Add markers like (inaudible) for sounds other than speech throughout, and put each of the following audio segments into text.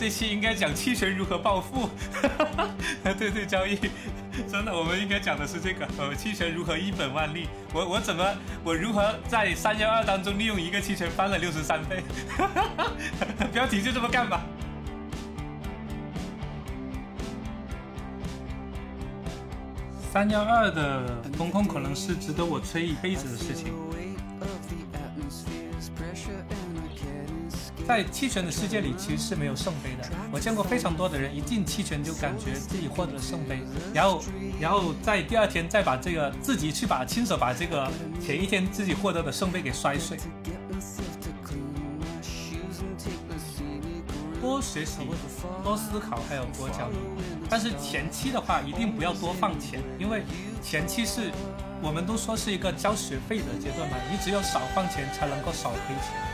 这期应该讲期权如何暴富，(laughs) 对对，交易，真的，我们应该讲的是这个，呃，期权如何一本万利，我我怎么，我如何在三幺二当中利用一个期权翻了六十三倍，(laughs) 标题就这么干吧。三幺二的风控可能是值得我吹一辈子的事情。在期权的世界里，其实是没有圣杯的。我见过非常多的人，一进期权就感觉自己获得了圣杯，然后，然后在第二天再把这个自己去把亲手把这个前一天自己获得的圣杯给摔碎。多学习，多思考，还有多交流。但是前期的话，一定不要多放钱，因为前期是我们都说是一个交学费的阶段嘛，你只有少放钱，才能够少亏钱。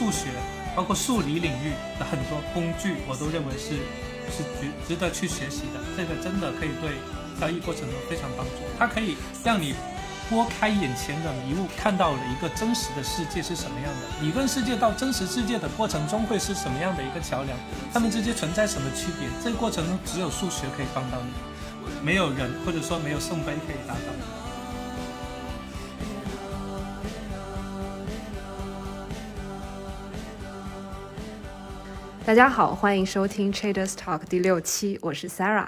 数学，包括数理领域的很多工具，我都认为是是值值得去学习的。这个真的可以对交易过程中非常帮助。它可以让你拨开眼前的迷雾，看到了一个真实的世界是什么样的。理论世界到真实世界的过程中会是什么样的一个桥梁？它们之间存在什么区别？这个过程中只有数学可以帮到你，没有人或者说没有圣杯可以达到。大家好，欢迎收听 Traders Talk 第六期，我是 Sarah。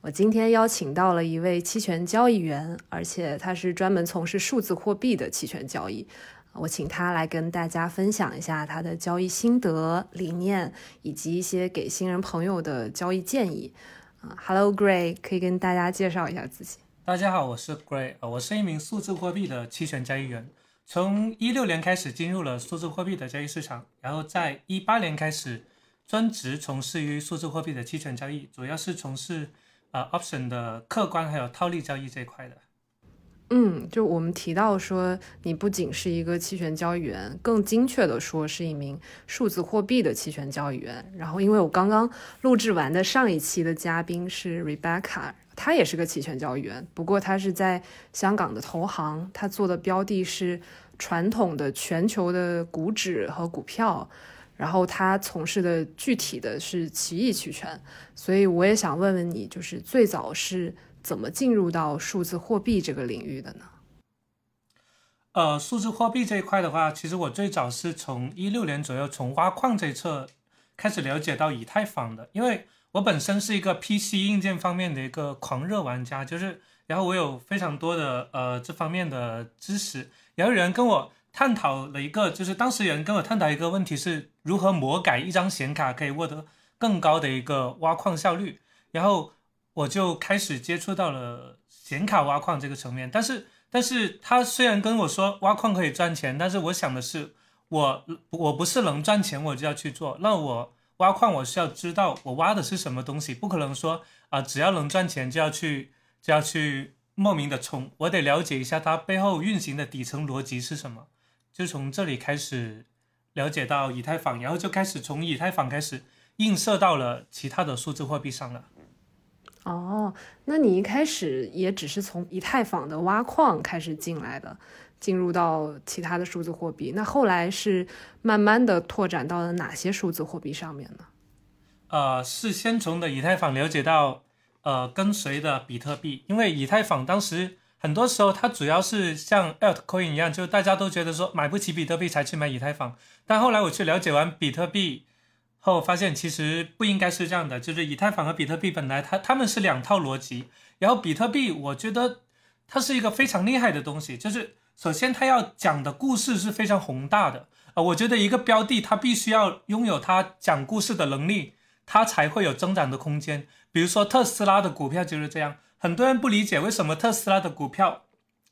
我今天邀请到了一位期权交易员，而且他是专门从事数字货币的期权交易。我请他来跟大家分享一下他的交易心得、理念，以及一些给新人朋友的交易建议。啊，Hello Gray，可以跟大家介绍一下自己。大家好，我是 Gray，我是一名数字货币的期权交易员，从一六年开始进入了数字货币的交易市场，然后在一八年开始。专职从事于数字货币的期权交易，主要是从事呃 option 的客观还有套利交易这一块的。嗯，就我们提到说，你不仅是一个期权交易员，更精确的说是一名数字货币的期权交易员。然后，因为我刚刚录制完的上一期的嘉宾是 Rebecca，她也是个期权交易员，不过她是在香港的投行，她做的标的是传统的全球的股指和股票。然后他从事的具体的是奇异期权，所以我也想问问你，就是最早是怎么进入到数字货币这个领域的呢？呃，数字货币这一块的话，其实我最早是从一六年左右从挖矿这一侧开始了解到以太坊的，因为我本身是一个 PC 硬件方面的一个狂热玩家，就是然后我有非常多的呃这方面的知识，然后有人跟我。探讨了一个，就是当时有人跟我探讨一个问题，是如何魔改一张显卡可以获得更高的一个挖矿效率。然后我就开始接触到了显卡挖矿这个层面。但是，但是他虽然跟我说挖矿可以赚钱，但是我想的是，我我不是能赚钱我就要去做。那我挖矿，我需要知道我挖的是什么东西，不可能说啊，只要能赚钱就要去就要去莫名的冲。我得了解一下它背后运行的底层逻辑是什么。就从这里开始了解到以太坊，然后就开始从以太坊开始映射到了其他的数字货币上了。哦，那你一开始也只是从以太坊的挖矿开始进来的，进入到其他的数字货币，那后来是慢慢的拓展到了哪些数字货币上面呢？呃，是先从的以太坊了解到呃跟随的比特币，因为以太坊当时。很多时候，它主要是像 altcoin 一样，就大家都觉得说买不起比特币才去买以太坊。但后来我去了解完比特币后，发现其实不应该是这样的。就是以太坊和比特币本来它它们是两套逻辑。然后比特币，我觉得它是一个非常厉害的东西。就是首先它要讲的故事是非常宏大的啊。我觉得一个标的它必须要拥有它讲故事的能力，它才会有增长的空间。比如说特斯拉的股票就是这样。很多人不理解为什么特斯拉的股票，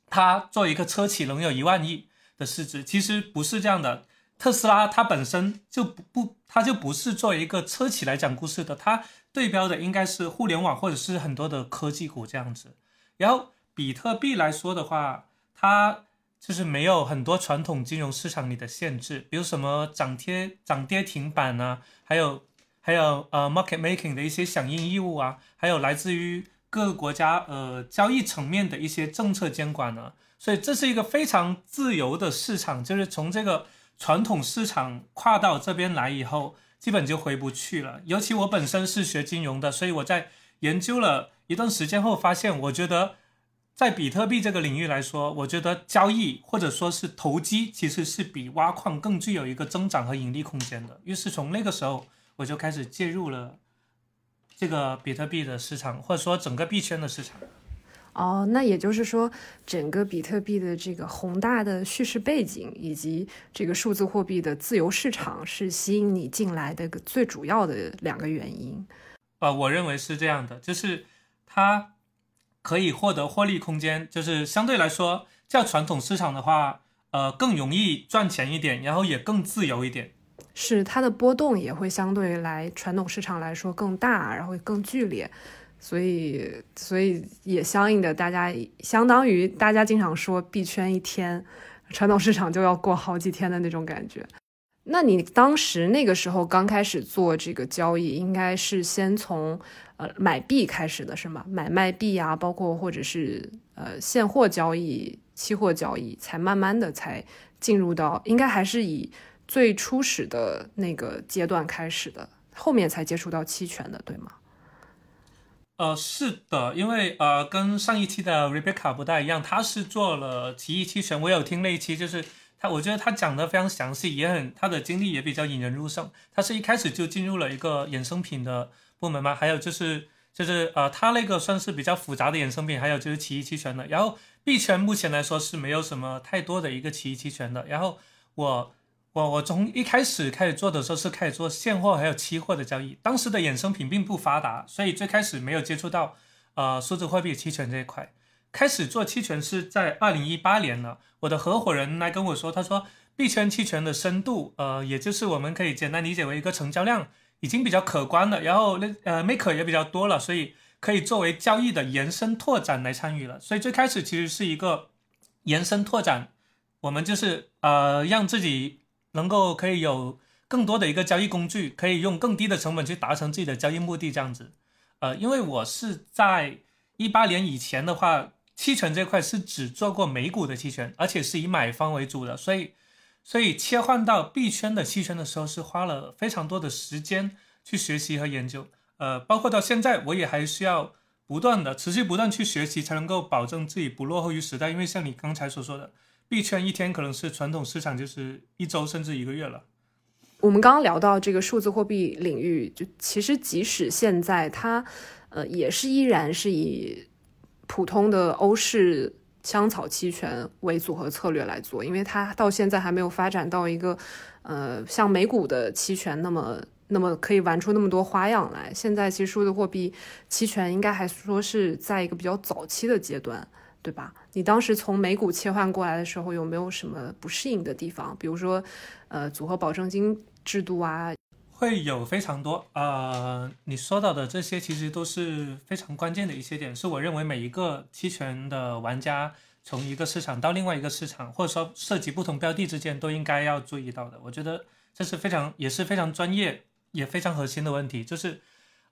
它做一个车企能有一万亿的市值，其实不是这样的。特斯拉它本身就不不，它就不是做一个车企来讲故事的，它对标的应该是互联网或者是很多的科技股这样子。然后比特币来说的话，它就是没有很多传统金融市场里的限制，比如什么涨跌涨跌停板啊，还有还有呃 market making 的一些响应义务啊，还有来自于。各个国家呃交易层面的一些政策监管呢，所以这是一个非常自由的市场，就是从这个传统市场跨到这边来以后，基本就回不去了。尤其我本身是学金融的，所以我在研究了一段时间后，发现我觉得在比特币这个领域来说，我觉得交易或者说是投机，其实是比挖矿更具有一个增长和盈利空间的。于是从那个时候，我就开始介入了这个比特币的市场，或者说整个币圈的市场。哦，那也就是说，整个比特币的这个宏大的叙事背景，以及这个数字货币的自由市场，是吸引你进来的最主要的两个原因。呃，我认为是这样的，就是它可以获得获利空间，就是相对来说，较传统市场的话，呃，更容易赚钱一点，然后也更自由一点。是它的波动也会相对来传统市场来说更大，然后更剧烈。所以，所以也相应的，大家相当于大家经常说币圈一天，传统市场就要过好几天的那种感觉。那你当时那个时候刚开始做这个交易，应该是先从呃买币开始的是吗？买卖币啊，包括或者是呃现货交易、期货交易，才慢慢的才进入到，应该还是以最初始的那个阶段开始的，后面才接触到期权的，对吗？呃，是的，因为呃，跟上一期的 Rebecca 不太一样，他是做了奇异期权，我有听那一期，就是他，我觉得他讲的非常详细，也很他的经历也比较引人入胜。他是一开始就进入了一个衍生品的部门嘛，还有就是就是呃，他那个算是比较复杂的衍生品，还有就是奇异期权的。然后币圈目前来说是没有什么太多的一个奇异期权的。然后我。我我从一开始开始做的时候是开始做现货还有期货的交易，当时的衍生品并不发达，所以最开始没有接触到呃数字货币期权这一块。开始做期权是在二零一八年了，我的合伙人来跟我说，他说币圈期权的深度，呃，也就是我们可以简单理解为一个成交量已经比较可观了，然后那呃 maker 也比较多了，所以可以作为交易的延伸拓展来参与了。所以最开始其实是一个延伸拓展，我们就是呃让自己。能够可以有更多的一个交易工具，可以用更低的成本去达成自己的交易目的，这样子。呃，因为我是在一八年以前的话，期权这块是只做过美股的期权，而且是以买方为主的，所以所以切换到币圈的期权的时候，是花了非常多的时间去学习和研究。呃，包括到现在，我也还需要不断的持续不断去学习，才能够保证自己不落后于时代。因为像你刚才所说的。币圈一天可能是传统市场就是一周甚至一个月了。我们刚刚聊到这个数字货币领域，就其实即使现在它，呃，也是依然是以普通的欧式香草期权为组合策略来做，因为它到现在还没有发展到一个，呃，像美股的期权那么那么可以玩出那么多花样来。现在其实数字货币期权应该还说是在一个比较早期的阶段。对吧？你当时从美股切换过来的时候，有没有什么不适应的地方？比如说，呃，组合保证金制度啊，会有非常多。呃，你说到的这些其实都是非常关键的一些点，是我认为每一个期权的玩家从一个市场到另外一个市场，或者说涉及不同标的之间，都应该要注意到的。我觉得这是非常也是非常专业也非常核心的问题，就是。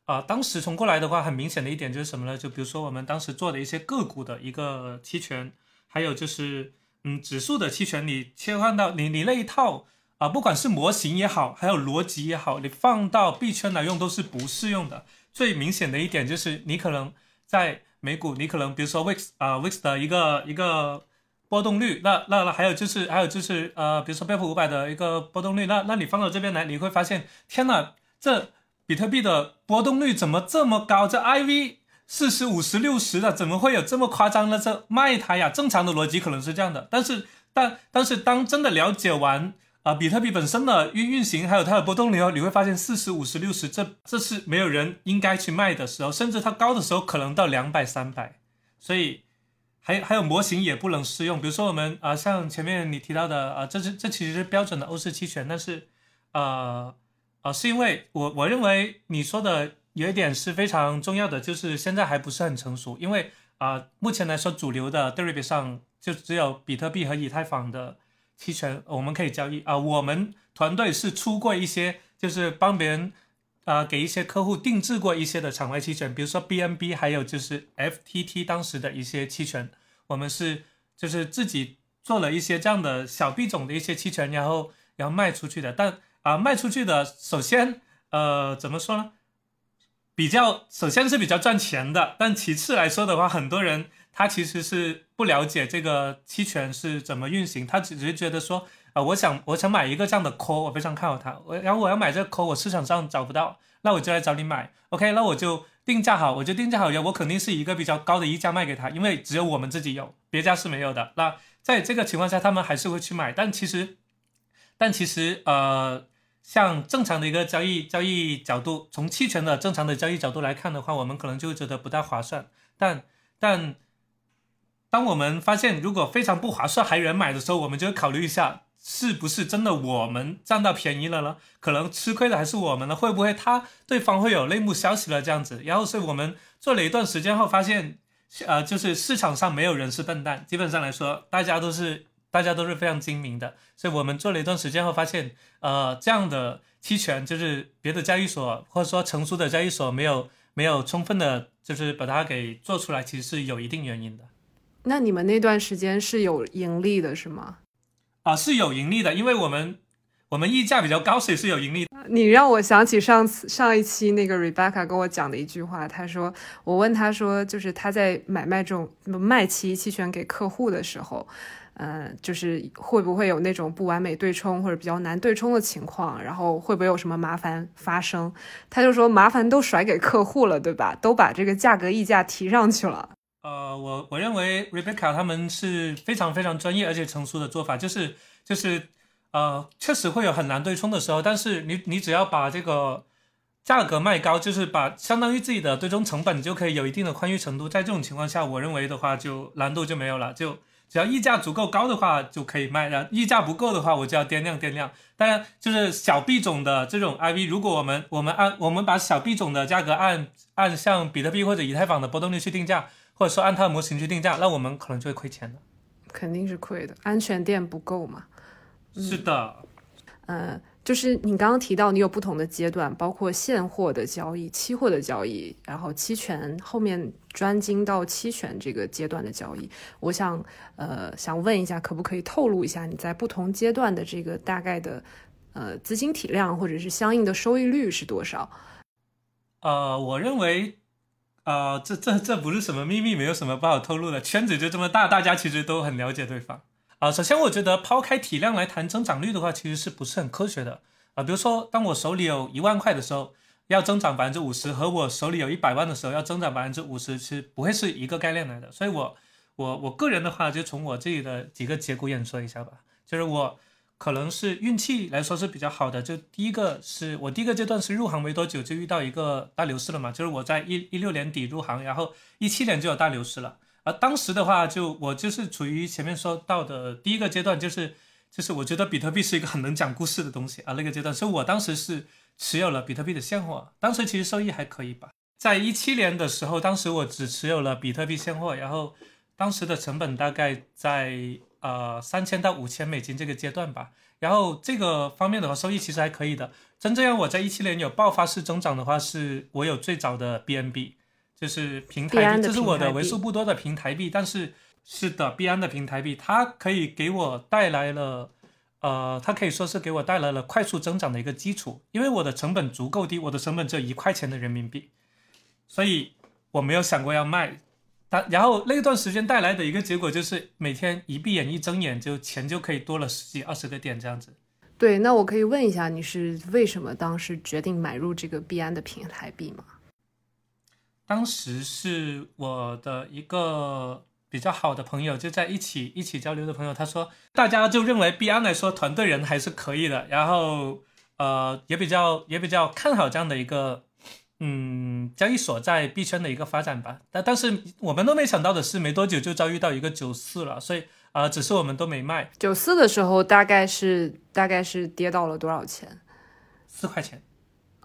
啊，当时冲过来的话，很明显的一点就是什么呢？就比如说我们当时做的一些个股的一个期权，还有就是嗯指数的期权，你切换到你你那一套啊，不管是模型也好，还有逻辑也好，你放到币圈来用都是不适用的。最明显的一点就是，你可能在美股，你可能比如说 VIX 啊 VIX 的一个一个波动率，那那那还有就是还有就是呃，比如说标普五百的一个波动率，那那你放到这边来，你会发现，天呐，这。比特币的波动率怎么这么高？这 IV 四十五十六十的，怎么会有这么夸张呢？这卖它呀？正常的逻辑可能是这样的，但是但但是当真的了解完啊，比特币本身的运运行还有它的波动率后，你会发现四十五十六十这这是没有人应该去卖的时候，甚至它高的时候可能到两百三百，所以还有还有模型也不能适用。比如说我们啊，像前面你提到的啊，这是这其实是标准的欧式期权，但是呃。啊，是因为我我认为你说的有一点是非常重要的，就是现在还不是很成熟。因为啊，目前来说主流的 Deribit 上就只有比特币和以太坊的期权我们可以交易啊。我们团队是出过一些，就是帮别人啊给一些客户定制过一些的场外期权，比如说 BNB，还有就是 FTT 当时的一些期权，我们是就是自己做了一些这样的小币种的一些期权，然后。然后卖出去的。但啊，卖出去的首先呃怎么说呢？比较首先是比较赚钱的，但其次来说的话，很多人他其实是不了解这个期权是怎么运行，他只是觉得说。啊，我想我想买一个这样的 call，我非常看好它。我然后我要买这个 call，我市场上找不到，那我就来找你买。OK，那我就定价好，我就定价好，我肯定是一个比较高的溢价卖给他，因为只有我们自己有，别家是没有的。那在这个情况下，他们还是会去买。但其实，但其实，呃，像正常的一个交易交易角度，从期权的正常的交易角度来看的话，我们可能就觉得不太划算。但但当我们发现如果非常不划算还有人买的时候，我们就会考虑一下。是不是真的我们占到便宜了呢？可能吃亏的还是我们呢？会不会他对方会有内幕消息了这样子？然后是我们做了一段时间后发现，呃，就是市场上没有人是笨蛋，基本上来说，大家都是大家都是非常精明的。所以我们做了一段时间后发现，呃，这样的期权就是别的交易所或者说成熟的交易所没有没有充分的，就是把它给做出来，其实是有一定原因的。那你们那段时间是有盈利的是吗？啊，是有盈利的，因为我们我们溢价比较高，所以是有盈利。你让我想起上次上一期那个 Rebecca 跟我讲的一句话，他说，我问他说，就是他在买卖这种卖期期权给客户的时候，嗯，就是会不会有那种不完美对冲或者比较难对冲的情况，然后会不会有什么麻烦发生？他就说，麻烦都甩给客户了，对吧？都把这个价格溢价提上去了。呃，我我认为 Rebecca 他们是非常非常专业而且成熟的做法，就是就是呃，确实会有很难对冲的时候，但是你你只要把这个价格卖高，就是把相当于自己的对冲成本，就可以有一定的宽裕程度。在这种情况下，我认为的话就难度就没有了，就只要溢价足够高的话就可以卖，然后溢价不够的话，我就要掂量掂量。当然，就是小币种的这种 IV，如果我们我们按我们把小币种的价格按按像比特币或者以太坊的波动率去定价。或者说按它的模型去定价，那我们可能就会亏钱的，肯定是亏的，安全垫不够嘛。是的，嗯，就是你刚刚提到你有不同的阶段，包括现货的交易、期货的交易，然后期权后面专精到期权这个阶段的交易。我想，呃，想问一下，可不可以透露一下你在不同阶段的这个大概的呃资金体量或者是相应的收益率是多少？呃，我认为。呃，这这这不是什么秘密，没有什么不好透露的。圈子就这么大，大家其实都很了解对方。啊，首先我觉得抛开体量来谈增长率的话，其实是不是很科学的？啊，比如说，当我手里有一万块的时候，要增长百分之五十，和我手里有一百万的时候要增长百分之五十，是不会是一个概念来的。所以，我我我个人的话，就从我自己的几个节骨眼说一下吧，就是我。可能是运气来说是比较好的，就第一个是我第一个阶段是入行没多久就遇到一个大牛市了嘛，就是我在一一六年底入行，然后一七年就有大牛市了，而当时的话就我就是处于前面说到的第一个阶段，就是就是我觉得比特币是一个很能讲故事的东西啊，那个阶段，所以我当时是持有了比特币的现货，当时其实收益还可以吧，在一七年的时候，当时我只持有了比特币现货，然后当时的成本大概在。呃，三千到五千美金这个阶段吧，然后这个方面的话，收益其实还可以的。真正让我在一七年有爆发式增长的话，是我有最早的 BNB，就是平台币，这是我的为数不多的平台币。但是是的，币安的平台币，它可以给我带来了，呃，它可以说是给我带来了快速增长的一个基础，因为我的成本足够低，我的成本只有一块钱的人民币，所以我没有想过要卖。但然后那段时间带来的一个结果就是每天一闭眼一睁眼就钱就可以多了十几二十个点这样子。对，那我可以问一下你是为什么当时决定买入这个币安的平台币吗？当时是我的一个比较好的朋友，就在一起一起交流的朋友，他说大家就认为币安来说团队人还是可以的，然后呃也比较也比较看好这样的一个。嗯，交易所在币圈的一个发展吧，但但是我们都没想到的是，没多久就遭遇到一个九四了，所以啊，只是我们都没卖。九四的时候大概是大概是跌到了多少钱？四块钱。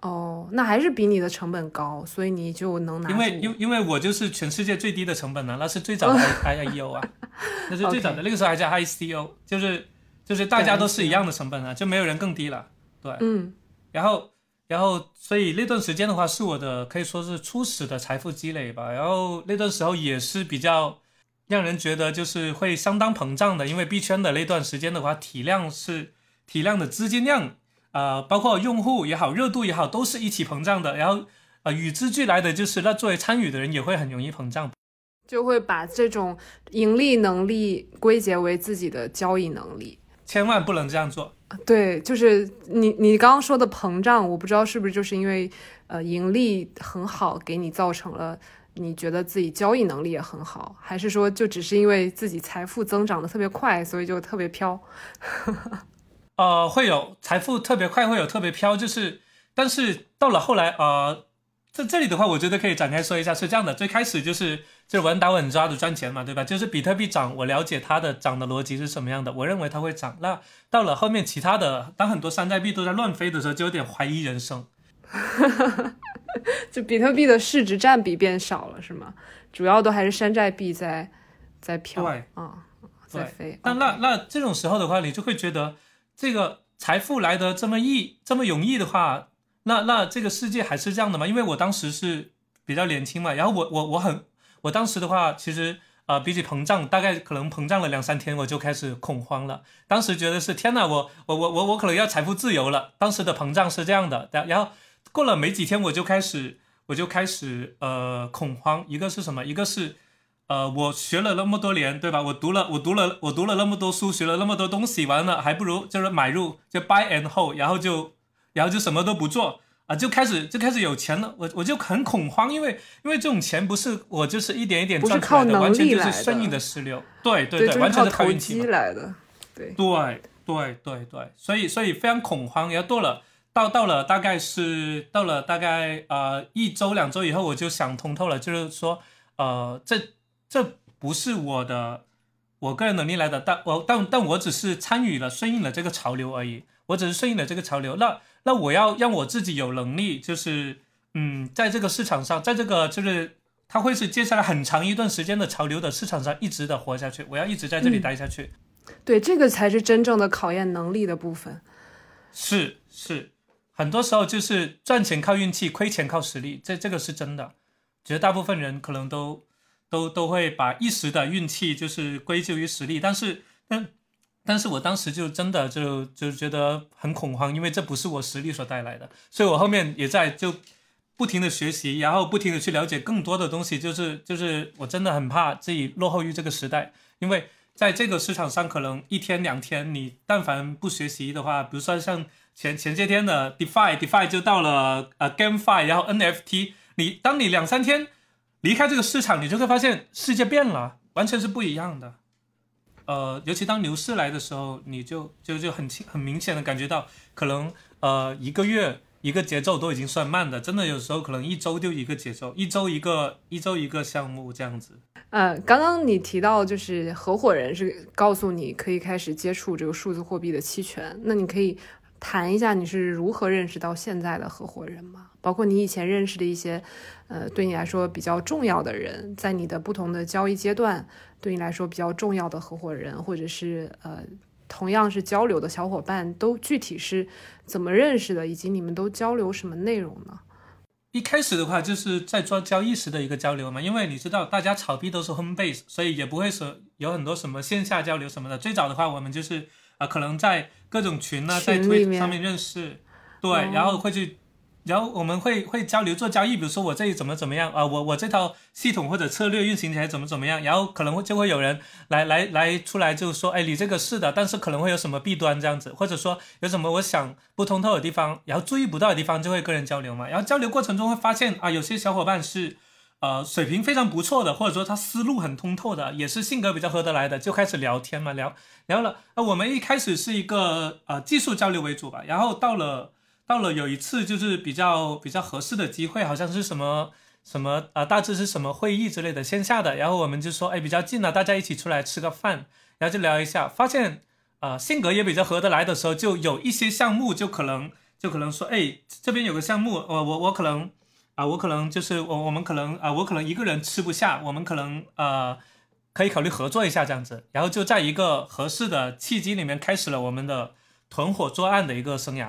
哦，那还是比你的成本高，所以你就能拿。因为因因为我就是全世界最低的成本呢，那是最早的 (laughs) I I E O 啊，那是最早的那个时候还叫 I C O，就是就是大家都是一样的成本啊，就没有人更低了。对，嗯，然后。然后，所以那段时间的话，是我的可以说是初始的财富积累吧。然后那段时候也是比较让人觉得就是会相当膨胀的，因为币圈的那段时间的话，体量是体量的资金量，呃，包括用户也好，热度也好，都是一起膨胀的。然后，呃，与之俱来的就是，那作为参与的人也会很容易膨胀，就会把这种盈利能力归结为自己的交易能力。千万不能这样做。对，就是你你刚刚说的膨胀，我不知道是不是就是因为呃盈利很好，给你造成了你觉得自己交易能力也很好，还是说就只是因为自己财富增长的特别快，所以就特别飘？(laughs) 呃，会有财富特别快，会有特别飘，就是但是到了后来，呃，在这里的话，我觉得可以展开说一下，是这样的，最开始就是。就是稳打稳抓的赚钱嘛，对吧？就是比特币涨，我了解它的涨的逻辑是什么样的，我认为它会涨。那到了后面，其他的当很多山寨币都在乱飞的时候，就有点怀疑人生。(laughs) 就比特币的市值占比变少了，是吗？主要都还是山寨币在在飘啊，在飞。但那那这种时候的话，你就会觉得这个财富来的这么易这么容易的话，那那这个世界还是这样的吗？因为我当时是比较年轻嘛，然后我我我很。我当时的话，其实呃，比起膨胀，大概可能膨胀了两三天，我就开始恐慌了。当时觉得是天哪，我我我我我可能要财富自由了。当时的膨胀是这样的，然然后过了没几天，我就开始我就开始呃恐慌。一个是什么？一个是呃，我学了那么多年，对吧？我读了我读了我读了那么多书，学了那么多东西，完了还不如就是买入就 buy and hold，然后就然后就什么都不做。啊，就开始就开始有钱了，我我就很恐慌，因为因为这种钱不是我就是一点一点赚出来的，完全就是顺应的石流，对对对，完全是靠运气来的，对对对对对，所以所以非常恐慌。然后到了到到了大概是到了大概呃一周两周以后，我就想通透了，就是说呃这这不是我的我个人能力来的，但我但但我只是参与了顺应了这个潮流而已，我只是顺应了这个潮流，那。那我要让我自己有能力，就是嗯，在这个市场上，在这个就是它会是接下来很长一段时间的潮流的市场上一直的活下去。我要一直在这里待下去。对，这个才是真正的考验能力的部分。是是，很多时候就是赚钱靠运气，亏钱靠实力，这这个是真的。绝大部分人可能都都都会把一时的运气就是归咎于实力，但是但。但是我当时就真的就就觉得很恐慌，因为这不是我实力所带来的，所以我后面也在就不停的学习，然后不停的去了解更多的东西，就是就是我真的很怕自己落后于这个时代，因为在这个市场上，可能一天两天你但凡不学习的话，比如说像前前些天的 DeFi，DeFi 就到了呃 GameFi，然后 NFT，你当你两三天离开这个市场，你就会发现世界变了，完全是不一样的。呃，尤其当牛市来的时候，你就就就很清很明显的感觉到，可能呃一个月一个节奏都已经算慢的，真的有时候可能一周就一个节奏，一周一个一周一个项目这样子。呃，刚刚你提到就是合伙人是告诉你可以开始接触这个数字货币的期权，那你可以谈一下你是如何认识到现在的合伙人吗？包括你以前认识的一些，呃，对你来说比较重要的人，在你的不同的交易阶段。对你来说比较重要的合伙人，或者是呃同样是交流的小伙伴，都具体是怎么认识的，以及你们都交流什么内容呢？一开始的话，就是在做交易时的一个交流嘛，因为你知道大家炒币都是 home base，所以也不会说有很多什么线下交流什么的。最早的话，我们就是啊，可能在各种群呢，在推上面认识，对，然后会去。然后我们会会交流做交易，比如说我这里怎么怎么样啊，我我这套系统或者策略运行起来怎么怎么样，然后可能会就会有人来来来出来就说，哎，你这个是的，但是可能会有什么弊端这样子，或者说有什么我想不通透的地方，然后注意不到的地方，就会跟人交流嘛。然后交流过程中会发现啊，有些小伙伴是呃水平非常不错的，或者说他思路很通透的，也是性格比较合得来的，就开始聊天嘛，聊聊了。那我们一开始是一个呃技术交流为主吧，然后到了。到了有一次就是比较比较合适的机会，好像是什么什么啊，大致是什么会议之类的线下的，然后我们就说，哎，比较近了，大家一起出来吃个饭，然后就聊一下，发现啊性格也比较合得来的时候，就有一些项目就可能就可能说，哎，这边有个项目，我我我可能啊，我可能就是我我们可能啊，我可能一个人吃不下，我们可能呃可以考虑合作一下这样子，然后就在一个合适的契机里面开始了我们的团伙作案的一个生涯。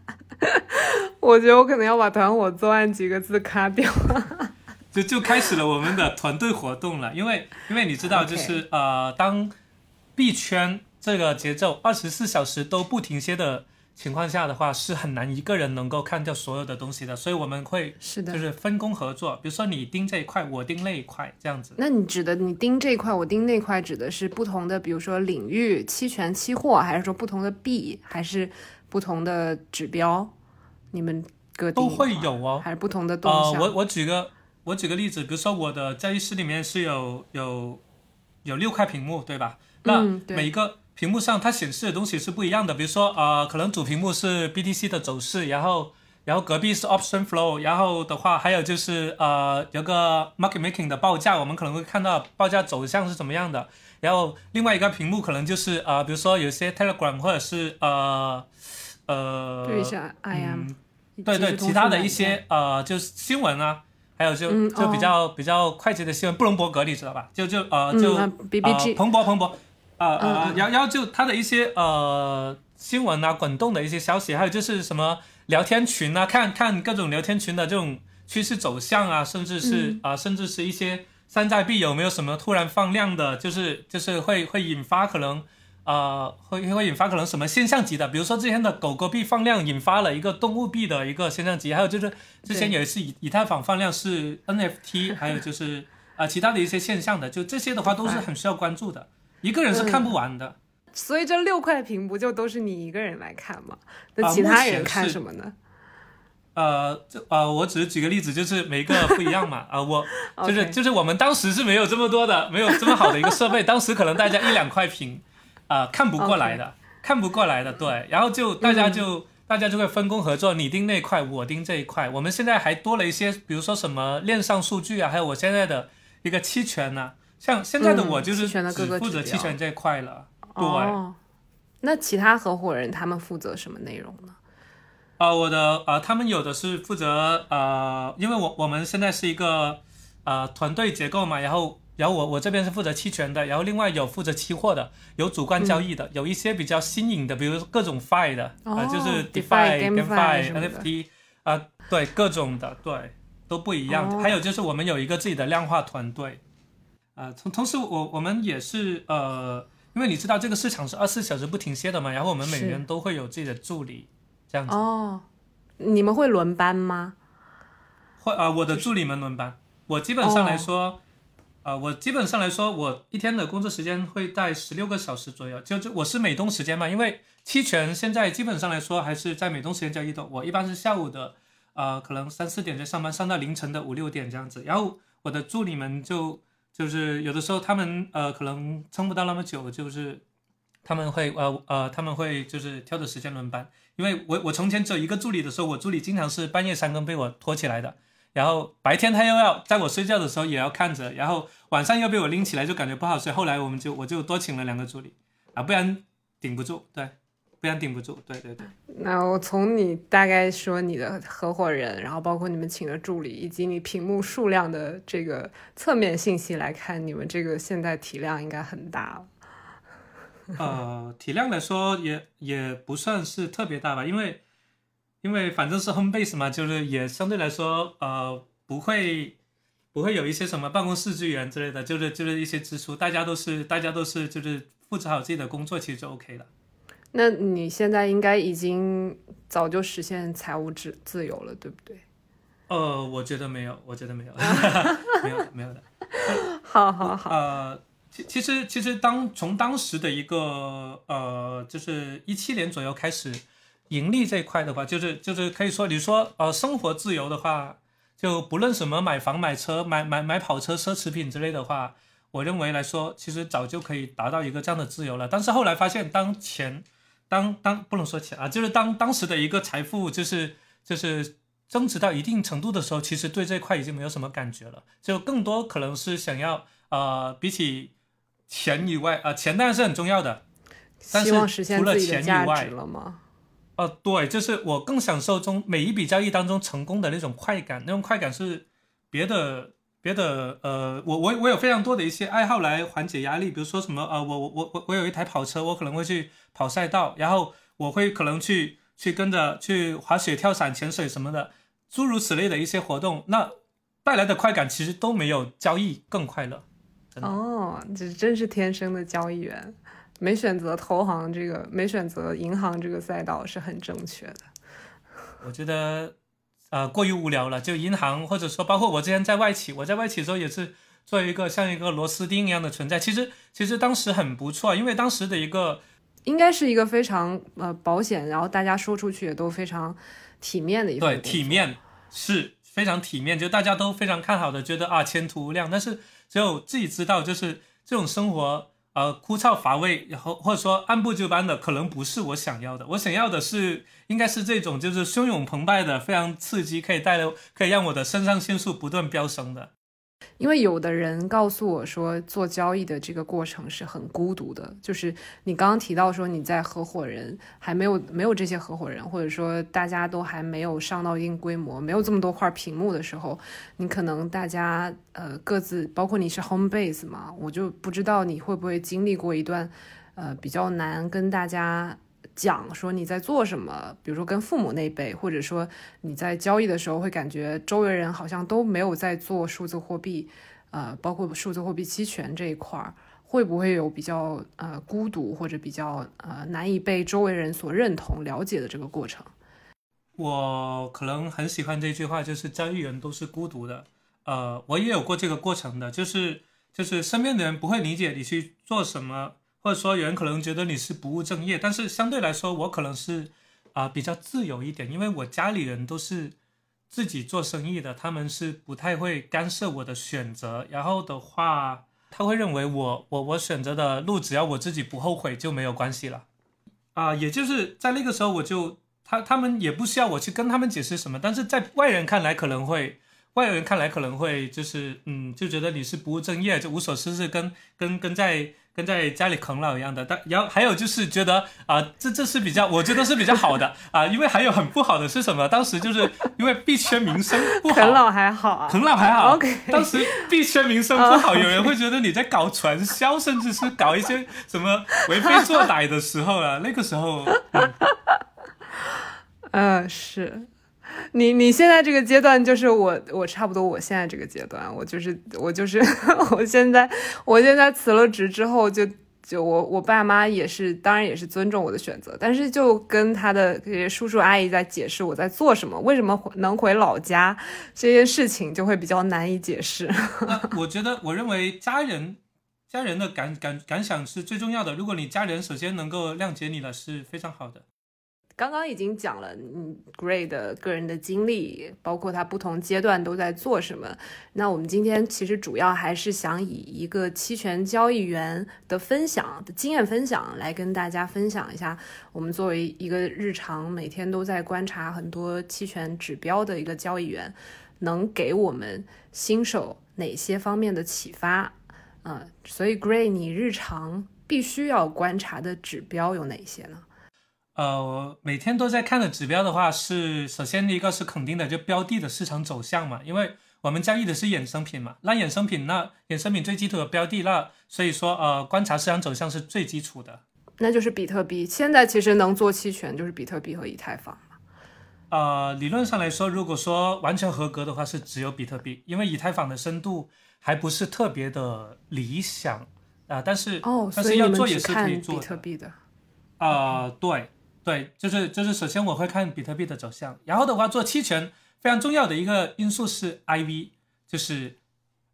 (laughs) 我觉得我可能要把“团伙作案”几个字卡掉，(laughs) 就就开始了我们的团队活动了。因为因为你知道，就是呃，当币圈这个节奏，二十四小时都不停歇的情况下的话，是很难一个人能够看掉所有的东西的。所以我们会是的，就是分工合作，比如说你盯这一块，我盯那一块，这样子。那你指的你盯这一块，我盯那块，指的是不同的，比如说领域、期权、期货，还是说不同的币，还是不同的指标？你们各都会有哦，还是不同的动向？呃，我我举个我举个例子，比如说我的交易室里面是有有有六块屏幕，对吧？那每一个屏幕上它显示的东西是不一样的，比如说呃，可能主屏幕是 BTC 的走势，然后然后隔壁是 Option Flow，然后的话还有就是呃有个 Market Making 的报价，我们可能会看到报价走向是怎么样的。然后另外一个屏幕可能就是呃，比如说有些 Telegram 或者是呃呃对一下 IM，对对，其他的一些呃就是新闻啊，还有就就比较比较快捷的新闻，布隆伯格你知道吧？就就呃就呃彭博彭博。啊啊，然后然后就他的一些呃新闻啊，滚动的一些消息，还有就是什么聊天群啊，看看各种聊天群的这种趋势走向啊，甚至是啊，甚至是一些山寨币有没有什么突然放量的，就是就是会会引发可能啊，会会引发可能什么现象级的，比如说之前的狗狗币放量引发了一个动物币的一个现象级，还有就是之前有一次以以太坊放量是 NFT，还有就是啊其他的一些现象的，就这些的话都是很需要关注的。一个人是看不完的，所以这六块屏不就都是你一个人来看吗？那其他人看什么呢？呃，就呃，我只是举个例子，就是每个不一样嘛。(laughs) 啊，我就是就是我们当时是没有这么多的，(laughs) 没有这么好的一个设备，(laughs) 当时可能大家一两块屏，啊，看不过来的，看不过来的，对。然后就大家就大家就会分工合作，你盯那块，我盯这一块。我们现在还多了一些，比如说什么链上数据啊，还有我现在的一个期权呢。像现在的我就是只负责期权这一块了，对。那其他合伙人他们负责什么内容呢？啊，我的啊，他们有的是负责呃，因为我我们现在是一个呃团队结构嘛，然后然后我我这边是负责期权的，然后另外有负责期货的，有主观交易的，有一些比较新颖的，比如各种 Fi 的啊，就是 Defi、GameFi、NFT 啊，对各种的对都不一样。还有就是我们有一个自己的量化团队。呃，同同时，我我们也是呃，因为你知道这个市场是二十四小时不停歇的嘛，然后我们每人都会有自己的助理，这样子。哦，你们会轮班吗？会啊，我的助理们轮班。我基本上来说，啊，我基本上来说，我一天的工作时间会在十六个小时左右。就就我是美东时间嘛，因为期权现在基本上来说还是在美东时间交易的。我一般是下午的，呃，可能三四点就上班，上到凌晨的五六点这样子。然后我的助理们就。就是有的时候他们呃可能撑不到那么久，就是他们会呃呃他们会就是挑着时间轮班，因为我我从前只有一个助理的时候，我助理经常是半夜三更被我拖起来的，然后白天他又要在我睡觉的时候也要看着，然后晚上又被我拎起来，就感觉不好睡。后来我们就我就多请了两个助理啊，不然顶不住。对。不然顶不住，对对对。那我从你大概说你的合伙人，然后包括你们请的助理，以及你屏幕数量的这个侧面信息来看，你们这个现在体量应该很大了。(laughs) 呃，体量来说也也不算是特别大吧，因为因为反正是 home base 嘛，就是也相对来说呃不会不会有一些什么办公室资源之类的，就是就是一些支出，大家都是大家都是就是负责好自己的工作，其实就 OK 了。那你现在应该已经早就实现财务自自由了，对不对？呃，我觉得没有，我觉得没有，(laughs) 没有没有的。(laughs) 好好好。呃，其其实其实当从当时的一个呃，就是一七年左右开始盈利这一块的话，就是就是可以说，你说呃生活自由的话，就不论什么买房买车买买买跑车奢侈品之类的话。我认为来说，其实早就可以达到一个这样的自由了。但是后来发现，当钱，当当不能说钱啊，就是当当时的一个财富，就是就是增值到一定程度的时候，其实对这块已经没有什么感觉了。就更多可能是想要呃，比起钱以外啊，钱当然是很重要的，但是除了钱以外了吗？呃，对，就是我更享受中每一笔交易当中成功的那种快感，那种快感是别的。别的呃，我我我有非常多的一些爱好来缓解压力，比如说什么呃，我我我我我有一台跑车，我可能会去跑赛道，然后我会可能去去跟着去滑雪、跳伞、潜水什么的，诸如此类的一些活动，那带来的快感其实都没有交易更快乐。哦，这真是天生的交易员。没选择投行这个，没选择银行这个赛道是很正确的。我觉得，呃，过于无聊了。就银行，或者说包括我之前在外企，我在外企的时候也是做一个像一个螺丝钉一样的存在。其实，其实当时很不错，因为当时的一个应该是一个非常呃保险，然后大家说出去也都非常体面的一对体面是非常体面，就大家都非常看好的，觉得啊前途无量。但是只有自己知道，就是这种生活。呃，枯燥乏味，然后或者说按部就班的，可能不是我想要的。我想要的是，应该是这种，就是汹涌澎湃的，非常刺激，可以带来，可以让我的肾上腺素不断飙升的。因为有的人告诉我说，做交易的这个过程是很孤独的。就是你刚刚提到说，你在合伙人还没有没有这些合伙人，或者说大家都还没有上到一定规模，没有这么多块屏幕的时候，你可能大家呃各自，包括你是 home base 嘛，我就不知道你会不会经历过一段呃比较难跟大家。讲说你在做什么，比如说跟父母那辈，或者说你在交易的时候会感觉周围人好像都没有在做数字货币，呃，包括数字货币期权这一块儿，会不会有比较呃孤独或者比较呃难以被周围人所认同、了解的这个过程？我可能很喜欢这句话，就是交易员都是孤独的。呃，我也有过这个过程的，就是就是身边的人不会理解你去做什么。或者说，有人可能觉得你是不务正业，但是相对来说，我可能是啊比较自由一点，因为我家里人都是自己做生意的，他们是不太会干涉我的选择。然后的话，他会认为我我我选择的路，只要我自己不后悔就没有关系了。啊，也就是在那个时候，我就他他们也不需要我去跟他们解释什么，但是在外人看来可能会，外人看来可能会就是嗯，就觉得你是不务正业，就无所事事，跟跟跟在。跟在家里啃老一样的，但然后还有就是觉得啊，这这是比较，我觉得是比较好的 (laughs) 啊，因为还有很不好的是什么？当时就是因为币圈名声不好，啃老还好啊，啃老还好。OK，当时币圈名声 (laughs) 不好，有人会觉得你在搞传销，甚至是搞一些什么为非作歹的时候啊，那个时候，嗯，(laughs) 是。你你现在这个阶段就是我我差不多我现在这个阶段我就是我就是 (laughs) 我现在我现在辞了职之后就就我我爸妈也是当然也是尊重我的选择，但是就跟他的叔叔阿姨在解释我在做什么，为什么能回老家这些事情就会比较难以解释。我觉得我认为家人家人的感感感想是最重要的，如果你家人首先能够谅解你了是非常好的。刚刚已经讲了，嗯，Gray 的个人的经历，包括他不同阶段都在做什么。那我们今天其实主要还是想以一个期权交易员的分享的经验分享来跟大家分享一下，我们作为一个日常每天都在观察很多期权指标的一个交易员，能给我们新手哪些方面的启发？嗯，所以 Gray，你日常必须要观察的指标有哪些呢？呃，每天都在看的指标的话，是首先第一个是肯定的，就标的的市场走向嘛，因为我们交易的是衍生品嘛，那衍生品那衍生品最基础的标的，那所以说呃，观察市场走向是最基础的。那就是比特币，现在其实能做期权就是比特币和以太坊嘛。呃，理论上来说，如果说完全合格的话，是只有比特币，因为以太坊的深度还不是特别的理想啊。但是哦，但是要做也是可以做比特币的。啊，对。对，就是就是，首先我会看比特币的走向，然后的话做期权非常重要的一个因素是 IV，就是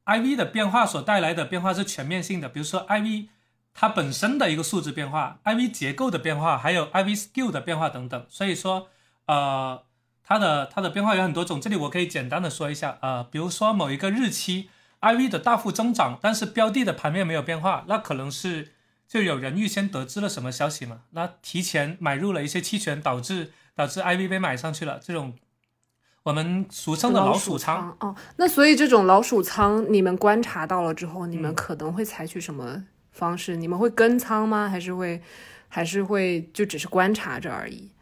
IV 的变化所带来的变化是全面性的，比如说 IV 它本身的一个数值变化，IV 结构的变化，还有 IV skill 的变化等等，所以说呃它的它的变化有很多种，这里我可以简单的说一下，呃比如说某一个日期 IV 的大幅增长，但是标的的盘面没有变化，那可能是。就有人预先得知了什么消息嘛？那提前买入了一些期权，导致导致 IV 被买上去了。这种我们俗称的老鼠仓哦。那所以这种老鼠仓，你们观察到了之后，你们可能会采取什么方式？你们会跟仓吗？还是会还是会就只是观察着而已？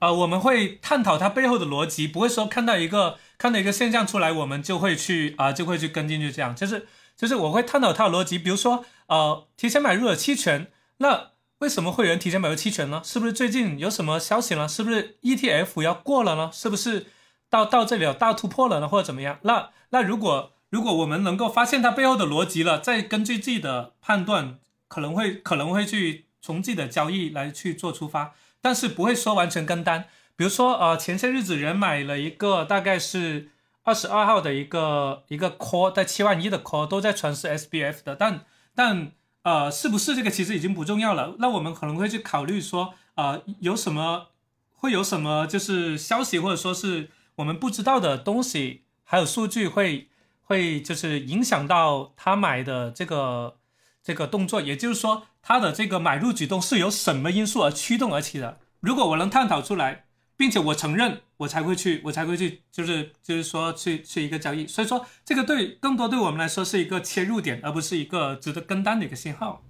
呃，我们会探讨它背后的逻辑，不会说看到一个看到一个现象出来，我们就会去啊就会去跟进去。这样就是就是我会探讨它的逻辑，比如说。呃，提前买入了期权，那为什么会有人提前买入期权呢？是不是最近有什么消息呢？是不是 ETF 要过了呢？是不是到到这里有大突破了呢？或者怎么样？那那如果如果我们能够发现它背后的逻辑了，再根据自己的判断，可能会可能会去从自己的交易来去做出发，但是不会说完全跟单。比如说，呃，前些日子人买了一个大概是二十二号的一个一个 call，在七万一的 call 都在传是 SBF 的，但但呃，是不是这个其实已经不重要了。那我们可能会去考虑说，呃，有什么会有什么就是消息或者说是我们不知道的东西，还有数据会会就是影响到他买的这个这个动作，也就是说他的这个买入举动是由什么因素而驱动而起的。如果我能探讨出来。并且我承认，我才会去，我才会去，就是就是说去去一个交易。所以说，这个对更多对我们来说是一个切入点，而不是一个值得跟单的一个信号。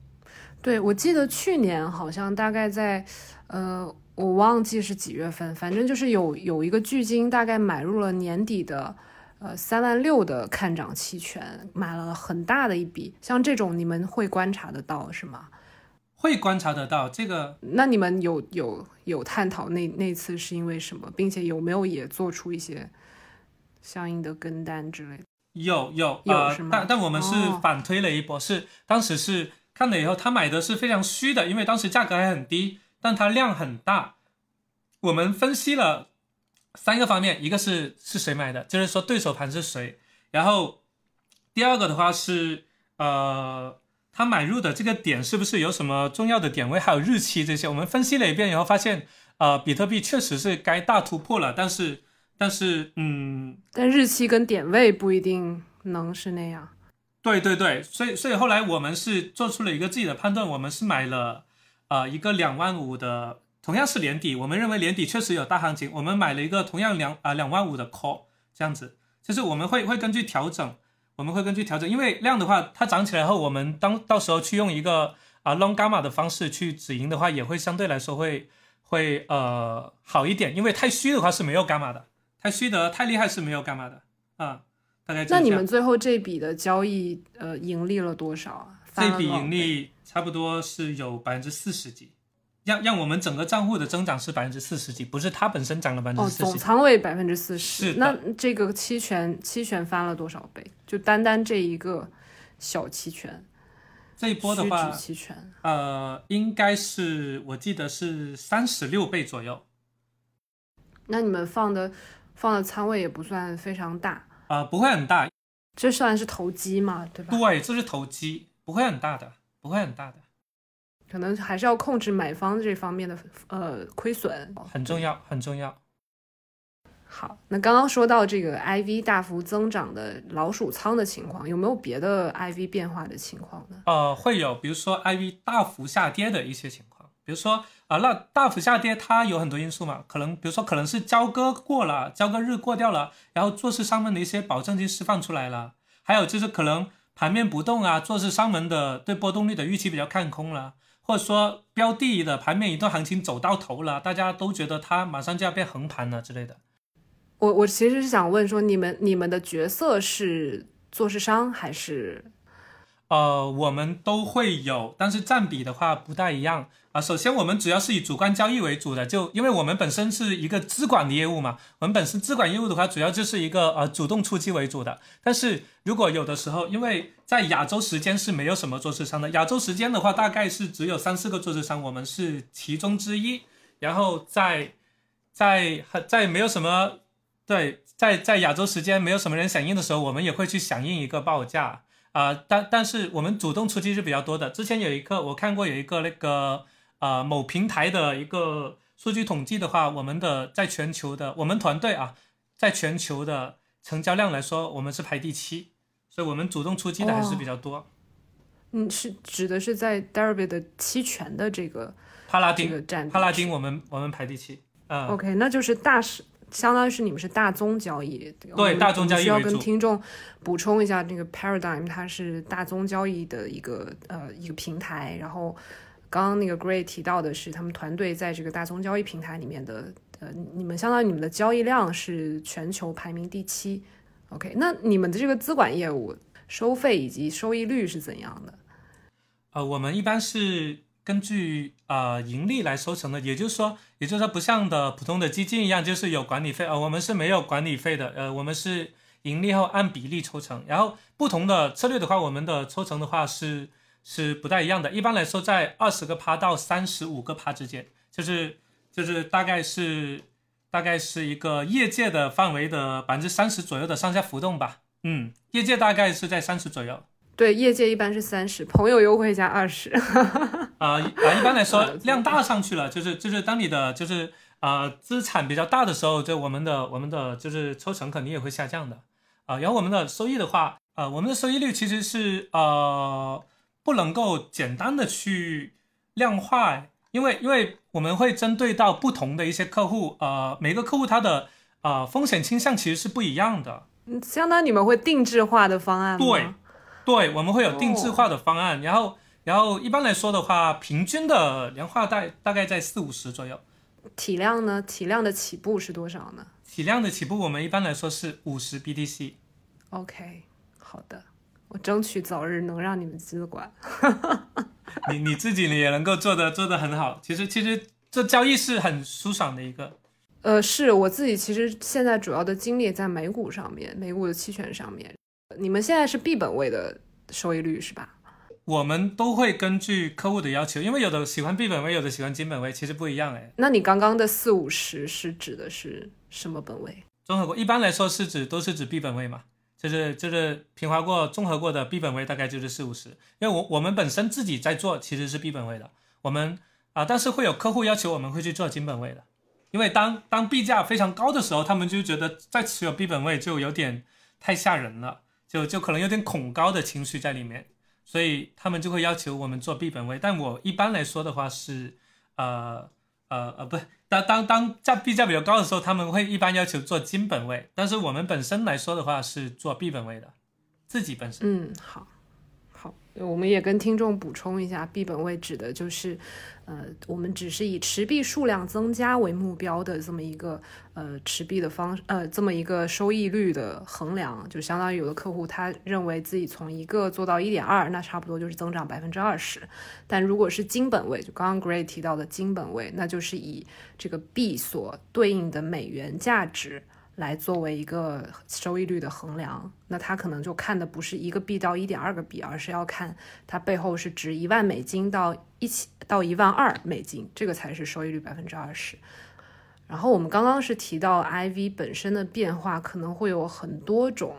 对，我记得去年好像大概在，呃，我忘记是几月份，反正就是有有一个巨鲸大概买入了年底的，呃，三万六的看涨期权，买了很大的一笔。像这种你们会观察得到是吗？会观察得到这个，那你们有有有探讨那那次是因为什么，并且有没有也做出一些相应的跟单之类的？有有有但但我们是反推了一波，是当时是看了以后，他买的是非常虚的，因为当时价格还很低，但它量很大。我们分析了三个方面，一个是是谁买的，就是说对手盘是谁，然后第二个的话是呃。他买入的这个点是不是有什么重要的点位，还有日期这些？我们分析了一遍以后发现，呃，比特币确实是该大突破了，但是，但是，嗯，但日期跟点位不一定能是那样。对对对，所以所以后来我们是做出了一个自己的判断，我们是买了，呃，一个两万五的，同样是年底，我们认为年底确实有大行情，我们买了一个同样两啊两万五的 call，这样子，就是我们会会根据调整。我们会根据调整，因为量的话，它涨起来后，我们当到时候去用一个啊 long gamma 的方式去止盈的话，也会相对来说会会呃好一点，因为太虚的话是没有伽马的，太虚的太厉害是没有伽马的啊。大概那你们最后这笔的交易呃盈利了多少啊？这笔盈利差不多是有百分之四十几。让让我们整个账户的增长是百分之四十几，不是它本身涨了百分之四十。哦，总仓位百分之四十。是那这个期权期权翻了多少倍？就单单这一个小期权，这一波的话，期权呃，应该是我记得是三十六倍左右。那你们放的放的仓位也不算非常大啊，不会很大。这算是投机嘛？对吧？对，这是投机，不会很大的，不会很大的。可能还是要控制买方这方面的呃亏损，很重要，很重要。好，那刚刚说到这个 IV 大幅增长的老鼠仓的情况，有没有别的 IV 变化的情况呢？呃，会有，比如说 IV 大幅下跌的一些情况，比如说啊，那大幅下跌它有很多因素嘛，可能比如说可能是交割过了，交割日过掉了，然后做市商们的一些保证金释放出来了，还有就是可能盘面不动啊，做市商们的对波动率的预期比较看空了。或者说标的的盘面一段行情走到头了，大家都觉得它马上就要变横盘了之类的。我我其实是想问说，你们你们的角色是做市商还是？呃，我们都会有，但是占比的话不太一样啊。首先，我们主要是以主观交易为主的，就因为我们本身是一个资管的业务嘛。我们本身资管业务的话，主要就是一个呃主动出击为主的。但是如果有的时候，因为在亚洲时间是没有什么做市商的，亚洲时间的话，大概是只有三四个做市商，我们是其中之一。然后在在在没有什么对在在亚洲时间没有什么人响应的时候，我们也会去响应一个报价。啊，但但是我们主动出击是比较多的。之前有一个我看过有一个那个呃某平台的一个数据统计的话，我们的在全球的我们团队啊，在全球的成交量来说，我们是排第七，所以我们主动出击的还是比较多。嗯，是指的是在 Derby 的期权的这个帕拉丁这个占帕拉丁，我们我们排第七。嗯，OK，那就是大是。相当于是你们是大宗交易，对大宗交易需要跟听众补充一下，这个 Paradigm 它是大宗交易的一个呃一个平台。然后刚刚那个 Gray 提到的是他们团队在这个大宗交易平台里面的呃，你们相当于你们的交易量是全球排名第七。OK，那你们的这个资管业务收费以及收益率是怎样的？呃，我们一般是。根据呃盈利来收成的，也就是说，也就是说，不像的普通的基金一样，就是有管理费，呃，我们是没有管理费的，呃，我们是盈利后按比例抽成。然后不同的策略的话，我们的抽成的话是是不太一样的。一般来说，在二十个趴到三十五个趴之间，就是就是大概是大概是一个业界的范围的百分之三十左右的上下浮动吧。嗯，业界大概是在三十左右。对，业界一般是三十，朋友优惠加二十。啊 (laughs) 啊，一般来说量大上去了，就是就是当你的就是啊资产比较大的时候，就我们的我们的就是抽成肯定也会下降的啊。然后我们的收益的话，呃，我们的收益率其实是呃不能够简单的去量化，因为因为我们会针对到不同的一些客户，呃，每个客户他的呃风险倾向其实是不一样的。嗯，相当于你们会定制化的方案吗？对，对，我们会有定制化的方案，然后。然后一般来说的话，平均的年化大大概在四五十左右。体量呢？体量的起步是多少呢？体量的起步，我们一般来说是五十 BTC。OK，好的，我争取早日能让你们资管。(laughs) 你你自己也能够做的做的很好。其实其实做交易是很舒爽的一个。呃，是我自己其实现在主要的精力在美股上面，美股的期权上面。你们现在是 B 本位的收益率是吧？我们都会根据客户的要求，因为有的喜欢 B 本位，有的喜欢金本位，其实不一样哎。那你刚刚的四五十是指的是什么本位？综合国，一般来说是指都是指 B 本位嘛，就是就是平滑过、综合过的 B 本位大概就是四五十。因为我我们本身自己在做，其实是 B 本位的，我们啊，但是会有客户要求我们会去做金本位的，因为当当币价非常高的时候，他们就觉得再持有 B 本位就有点太吓人了，就就可能有点恐高的情绪在里面。所以他们就会要求我们做 B 本位，但我一般来说的话是，呃呃呃，不，当当当价币价比较高的时候，他们会一般要求做金本位，但是我们本身来说的话是做币本位的，自己本身。嗯，好。我们也跟听众补充一下，B 本位指的就是，呃，我们只是以持币数量增加为目标的这么一个呃持币的方呃这么一个收益率的衡量，就相当于有的客户他认为自己从一个做到一点二，那差不多就是增长百分之二十。但如果是金本位，就刚刚 Gray 提到的金本位，那就是以这个币所对应的美元价值。来作为一个收益率的衡量，那他可能就看的不是一个币到一点二个币，而是要看它背后是值一万美金到一千到一万二美金，这个才是收益率百分之二十。然后我们刚刚是提到 IV 本身的变化可能会有很多种，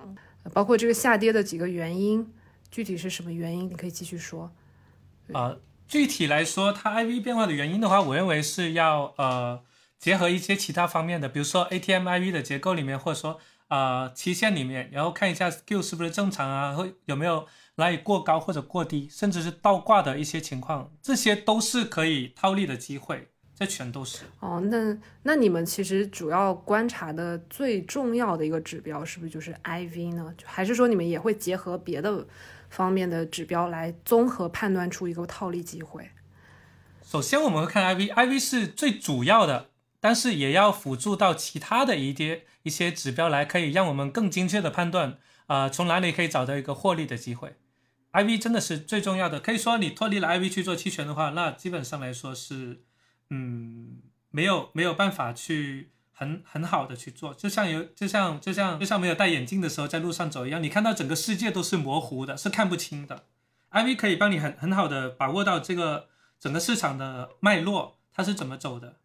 包括这个下跌的几个原因，具体是什么原因？你可以继续说。啊，具体来说，它 IV 变化的原因的话，我认为是要呃。结合一些其他方面的，比如说 ATMIV 的结构里面，或者说啊期限里面，然后看一下 Q 是不是正常啊，会有没有哪里过高或者过低，甚至是倒挂的一些情况，这些都是可以套利的机会，这全都是。哦，那那你们其实主要观察的最重要的一个指标是不是就是 IV 呢？还是说你们也会结合别的方面的指标来综合判断出一个套利机会？首先我们会看 IV，IV 是最主要的。但是也要辅助到其他的一些一些指标来，可以让我们更精确的判断，啊，从哪里可以找到一个获利的机会。IV 真的是最重要的，可以说你脱离了 IV 去做期权的话，那基本上来说是，嗯，没有没有办法去很很好的去做，就像有就像就像就像没有戴眼镜的时候在路上走一样，你看到整个世界都是模糊的，是看不清的。IV 可以帮你很很好的把握到这个整个市场的脉络，它是怎么走的。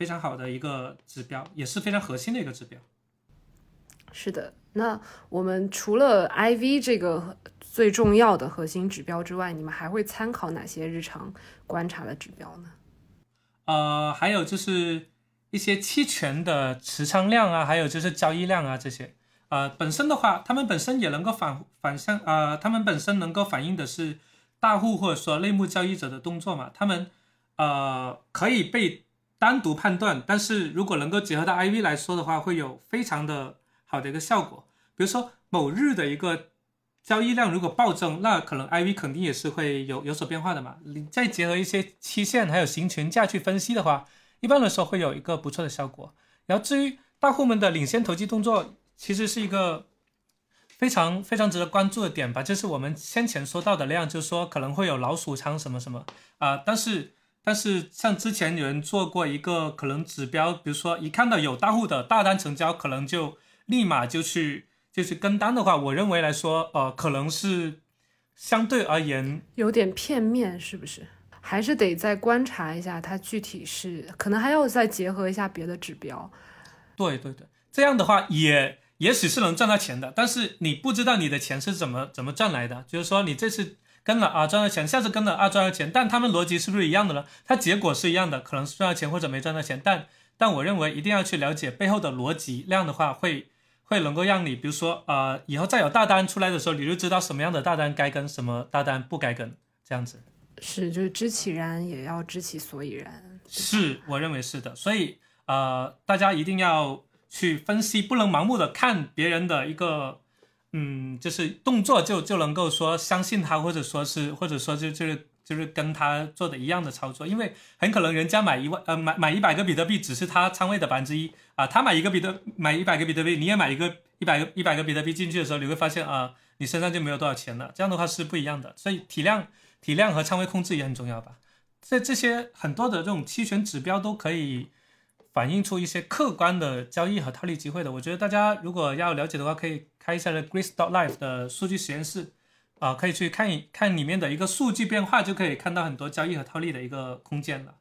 非常好的一个指标，也是非常核心的一个指标。是的，那我们除了 IV 这个最重要的核心指标之外，你们还会参考哪些日常观察的指标呢？呃，还有就是一些期权的持仓量啊，还有就是交易量啊这些。呃，本身的话，他们本身也能够反反向，呃，他们本身能够反映的是大户或者说内幕交易者的动作嘛，他们呃可以被。单独判断，但是如果能够结合到 IV 来说的话，会有非常的好的一个效果。比如说某日的一个交易量如果暴增，那可能 IV 肯定也是会有有所变化的嘛。你再结合一些期限还有行权价去分析的话，一般来说会有一个不错的效果。然后至于大户们的领先投机动作，其实是一个非常非常值得关注的点吧。就是我们先前说到的量，就是说可能会有老鼠仓什么什么啊，但是。但是像之前有人做过一个可能指标，比如说一看到有大户的大单成交，可能就立马就去就去跟单的话，我认为来说，呃，可能是相对而言有点片面，是不是？还是得再观察一下它具体是，可能还要再结合一下别的指标。对对对，这样的话也也许是能赚到钱的，但是你不知道你的钱是怎么怎么赚来的，就是说你这次跟了啊赚到钱，下次跟了啊赚到钱，但他们逻辑是不是一样的呢？它结果是一样的，可能是赚到钱或者没赚到钱，但但我认为一定要去了解背后的逻辑，那样的话会会能够让你，比如说呃以后再有大单出来的时候，你就知道什么样的大单该跟，什么大单不该跟，这样子。是，就是知其然也要知其所以然。是，我认为是的，所以呃，大家一定要去分析，不能盲目的看别人的一个，嗯，就是动作就就能够说相信他，或者说是，或者说就就是就是跟他做的一样的操作，因为很可能人家买一万，呃，买买一百个比特币只是他仓位的百分之一啊，他买一个比特买一百个比特币，你也买一个一百个一百个比特币进去的时候，你会发现啊，你身上就没有多少钱了，这样的话是不一样的，所以体量体量和仓位控制也很重要吧。在这些很多的这种期权指标都可以反映出一些客观的交易和套利机会的。我觉得大家如果要了解的话，可以开一下的 Grace dot Life 的数据实验室啊，可以去看一看里面的一个数据变化，就可以看到很多交易和套利的一个空间了。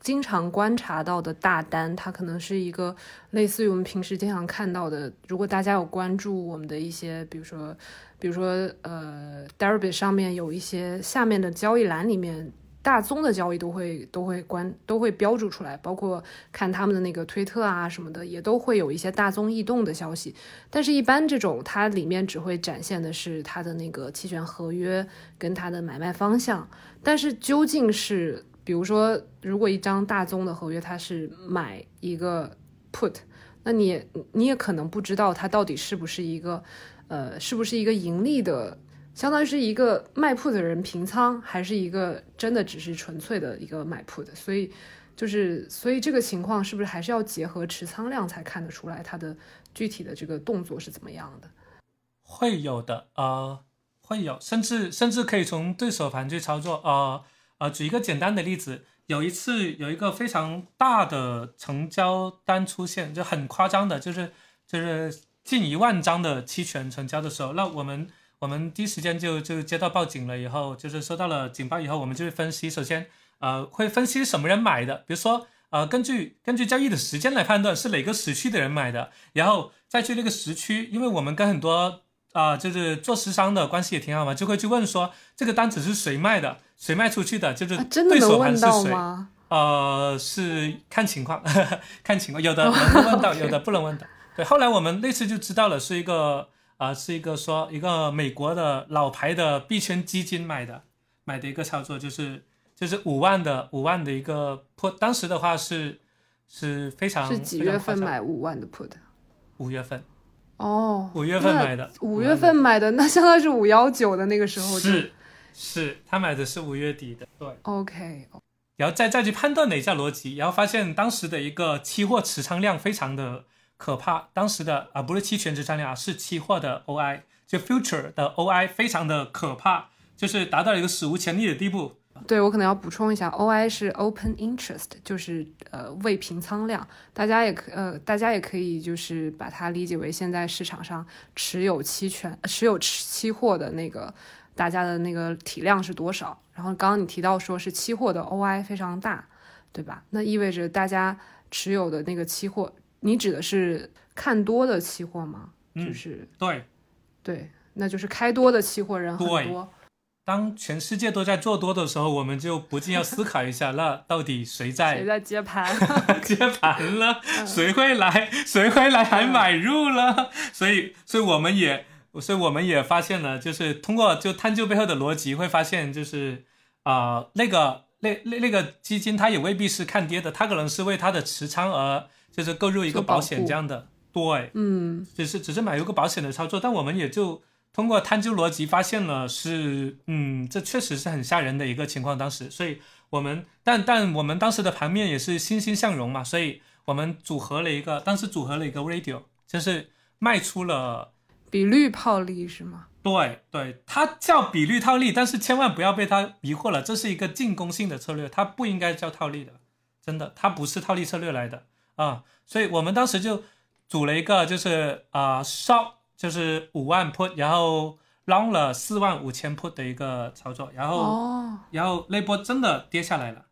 经常观察到的大单，它可能是一个类似于我们平时经常看到的。如果大家有关注我们的一些，比如说，比如说，呃 Derbit 上面有一些下面的交易栏里面。大宗的交易都会都会关都会标注出来，包括看他们的那个推特啊什么的，也都会有一些大宗异动的消息。但是，一般这种它里面只会展现的是它的那个期权合约跟它的买卖方向。但是，究竟是比如说，如果一张大宗的合约它是买一个 put，那你你也可能不知道它到底是不是一个呃是不是一个盈利的。相当于是一个卖 put 的人平仓，还是一个真的只是纯粹的一个买 put？所以就是，所以这个情况是不是还是要结合持仓量才看得出来它的具体的这个动作是怎么样的？会有的，呃，会有，甚至甚至可以从对手盘去操作。呃呃，举一个简单的例子，有一次有一个非常大的成交单出现，就很夸张的，就是就是近一万张的期权成交的时候，那我们。我们第一时间就就接到报警了，以后就是收到了警报以后，我们就会分析。首先，呃，会分析什么人买的，比如说，呃，根据根据交易的时间来判断是哪个时区的人买的，然后再去那个时区，因为我们跟很多啊，就是做时商的关系也挺好嘛，就会去问说这个单子是谁卖的，谁卖出去的，就是对手盘是谁？呃，是看情况，(laughs) 看情况，有的能问到，(laughs) 有的不能问到。对，后来我们那次就知道了，是一个。啊，是一个说一个美国的老牌的币圈基金买的，买的一个操作，就是就是五万的五万的一个 put，当时的话是是非常是几月份买五万的 put？五月份，哦，五月份买的，五月份买的，那相当于是五幺九的那个时候，是是，他买的是五月底的，对，OK，然后再再去判断了一下逻辑，然后发现当时的一个期货持仓量非常的。可怕，当时的啊不是期权持仓量啊，是期货的 OI，就 future 的 OI 非常的可怕，就是达到了一个史无前例的地步。对我可能要补充一下，OI 是 open interest，就是呃未平仓量，大家也可呃大家也可以就是把它理解为现在市场上持有期权、持有期货的那个大家的那个体量是多少。然后刚刚你提到说是期货的 OI 非常大，对吧？那意味着大家持有的那个期货。你指的是看多的期货吗？就是对，对，那就是开多的期货人很多。当全世界都在做多的时候，我们就不禁要思考一下，(laughs) 那到底谁在谁在接盘？(laughs) 接盘了，谁会来？谁会来还买入了？所以，所以我们也，所以我们也发现了，就是通过就探究背后的逻辑，会发现就是啊，那个那那那个基金，它也未必是看跌的，它可能是为它的持仓而。就是购入一个保险这样的，对，嗯，只是只是买入个保险的操作，但我们也就通过探究逻辑发现了是，嗯，这确实是很吓人的一个情况。当时，所以我们，但但我们当时的盘面也是欣欣向荣嘛，所以我们组合了一个，当时组合了一个 radio，就是卖出了比率套利是吗？对对，它叫比率套利，但是千万不要被它迷惑了，这是一个进攻性的策略，它不应该叫套利的，真的，它不是套利策略来的。啊，所以我们当时就组了一个，就是啊，，short 就是五万 put，然后 long 了四万五千 put 的一个操作，然后、哦，然后那波真的跌下来了。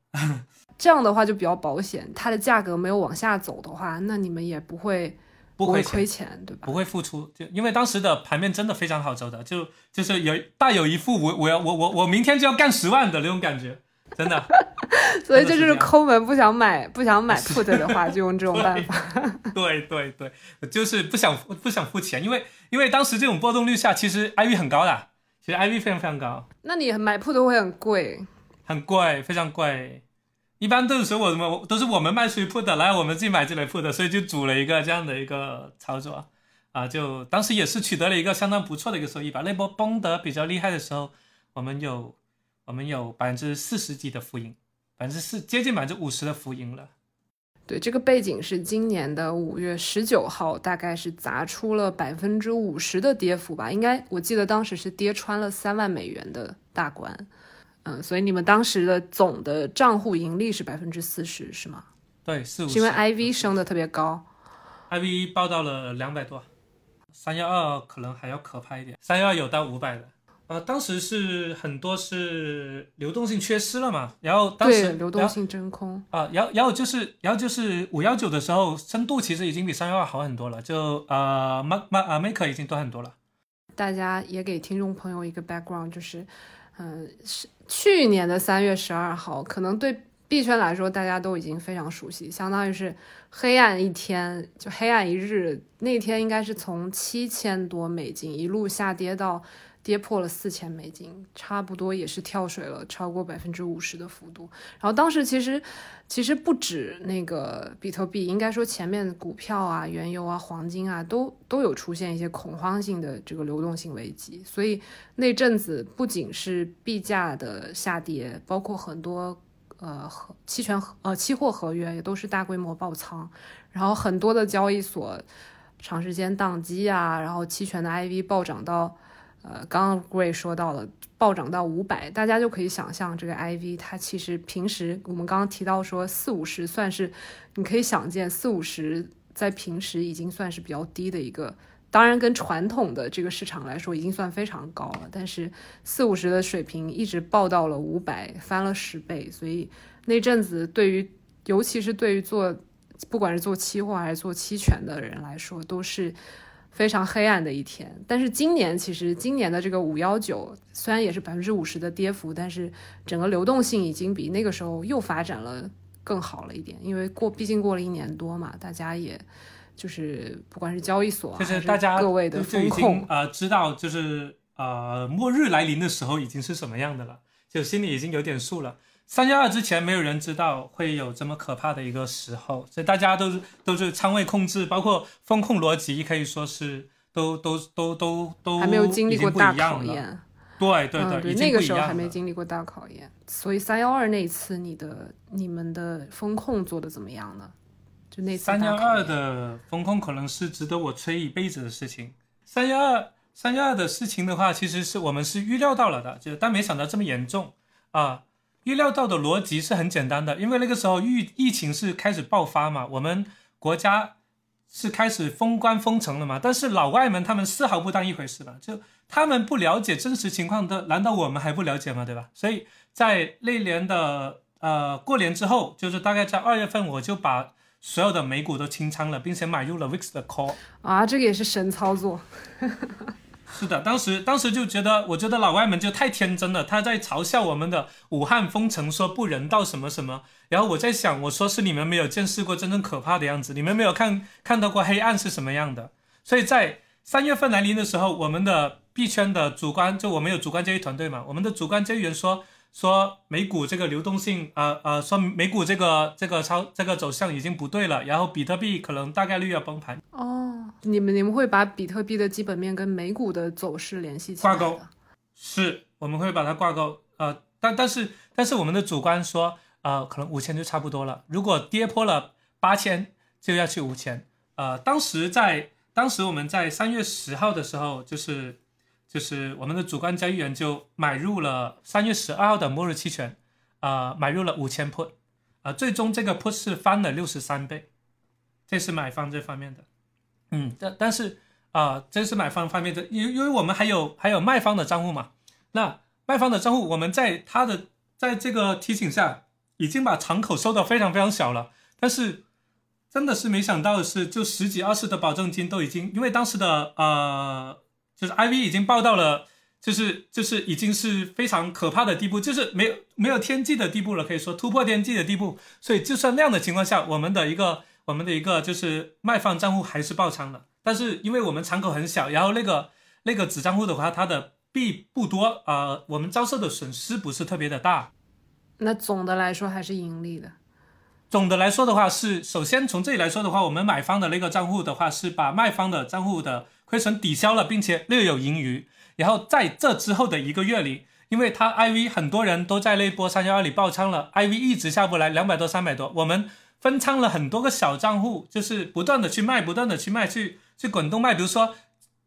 这样的话就比较保险，它的价格没有往下走的话，那你们也不会会不亏钱亏钱，对吧不？会付出，就因为当时的盘面真的非常好走的，就就是有大有一副我我要我我我明天就要干十万的那种感觉，真的。(laughs) 所以这就是抠门，不想买不想买 put 的话，就用这种办法。对对对，就是不想不想付钱，因为因为当时这种波动率下，其实 IV 很高的，其实 IV 非常非常高，那你买 put 会很贵，很贵，非常贵。一般都是我们都是我们卖出去 put 的，然后我们自己买进来 put 的，所以就组了一个这样的一个操作啊，就当时也是取得了一个相当不错的一个收益吧。那波崩得比较厉害的时候，我们有我们有百分之四十几的浮盈，百分之四接近百分之五十的浮盈了。对，这个背景是今年的五月十九号，大概是砸出了百分之五十的跌幅吧，应该我记得当时是跌穿了三万美元的大关，嗯，所以你们当时的总的账户盈利是百分之四十，是吗？对，四五。是因为 IV 升的特别高，IV 报到了两百多，三幺二可能还要可怕一点，三幺二有到五百的。呃，当时是很多是流动性缺失了嘛，然后当时对，流动性真空，啊、然后然后就是然后就是五幺九的时候，深度其实已经比三幺二好很多了，就呃 Mac Mac 啊 Maker 已经多很多了。大家也给听众朋友一个 background，就是，嗯、是去年的三月十二号，可能对币圈来说大家都已经非常熟悉，相当于是黑暗一天，就黑暗一日。那天应该是从七千多美金一路下跌到跌破了四千美金，差不多也是跳水了超过百分之五十的幅度。然后当时其实其实不止那个比特币，应该说前面股票啊、原油啊、黄金啊，都都有出现一些恐慌性的这个流动性危机。所以那阵子不仅是币价的下跌，包括很多呃期权呃期货合约也都是大规模爆仓，然后很多的交易所长时间宕机啊，然后期权的 IV 暴涨到。呃，刚刚 Gray 说到了暴涨到五百，大家就可以想象这个 IV 它其实平时我们刚刚提到说四五十算是，你可以想见四五十在平时已经算是比较低的一个，当然跟传统的这个市场来说已经算非常高了，但是四五十的水平一直爆到了五百，翻了十倍，所以那阵子对于尤其是对于做不管是做期货还是做期权的人来说，都是。非常黑暗的一天，但是今年其实今年的这个五幺九虽然也是百分之五十的跌幅，但是整个流动性已经比那个时候又发展了更好了一点，因为过毕竟过了一年多嘛，大家也就是不管是交易所、啊，就是大家各位的已经风控，呃知道，就是呃末日来临的时候已经是什么样的了，就心里已经有点数了。三幺二之前没有人知道会有这么可怕的一个时候，所以大家都是都是仓位控制，包括风控逻辑，可以说是都都都都都还没有经历过大。考验。对对嗯，已经那个时候还没经历过大考验，所以三幺二那一次你的你们的风控做的怎么样呢？就那次三幺二的风控可能是值得我吹一辈子的事情。三幺二三幺二的事情的话，其实是我们是预料到了的，就但没想到这么严重啊。预料到的逻辑是很简单的，因为那个时候疫疫情是开始爆发嘛，我们国家是开始封关封城了嘛，但是老外们他们丝毫不当一回事了，就他们不了解真实情况的，难道我们还不了解吗？对吧？所以在那年的呃过年之后，就是大概在二月份，我就把所有的美股都清仓了，并且买入了 VIX 的 call。啊，这个也是神操作。(laughs) 是的，当时当时就觉得，我觉得老外们就太天真了，他在嘲笑我们的武汉封城，说不人道什么什么。然后我在想，我说是你们没有见识过真正可怕的样子，你们没有看看到过黑暗是什么样的。所以在三月份来临的时候，我们的币圈的主观，就我们有主观交易团队嘛，我们的主观交易员说说美股这个流动性，呃呃，说美股这个这个超这个走向已经不对了，然后比特币可能大概率要崩盘。哦，你们你们会把比特币的基本面跟美股的走势联系起来挂钩是，我们会把它挂钩。呃，但但是但是我们的主观说，呃，可能五千就差不多了。如果跌破了八千，就要去五千。呃，当时在当时我们在三月十号的时候，就是就是我们的主观交易员就买入了三月十二号的末日期权，啊、买入了五千 put，啊、最终这个 put 是翻了六十三倍，这是买方这方面的。嗯，但但是啊，这是买方方面的，因因为我们还有还有卖方的账户嘛。那卖方的账户，我们在他的在这个提醒下，已经把敞口收的非常非常小了。但是真的是没想到的是，就十几二十的保证金都已经，因为当时的呃，就是 IV 已经爆到了，就是就是已经是非常可怕的地步，就是没有没有天际的地步了，可以说突破天际的地步。所以就算那样的情况下，我们的一个我们的一个就是卖方账户还是爆仓了。但是因为我们敞口很小，然后那个那个子账户的话，它的币不多，呃，我们遭受的损失不是特别的大。那总的来说还是盈利的。总的来说的话是，首先从这里来说的话，我们买方的那个账户的话是把卖方的账户的亏损抵消了，并且略有盈余。然后在这之后的一个月里，因为它 IV 很多人都在那波三幺二里爆仓了，IV 一直下不来，两百多、三百多，我们分仓了很多个小账户，就是不断的去卖，不断的去卖，去。去滚动卖，比如说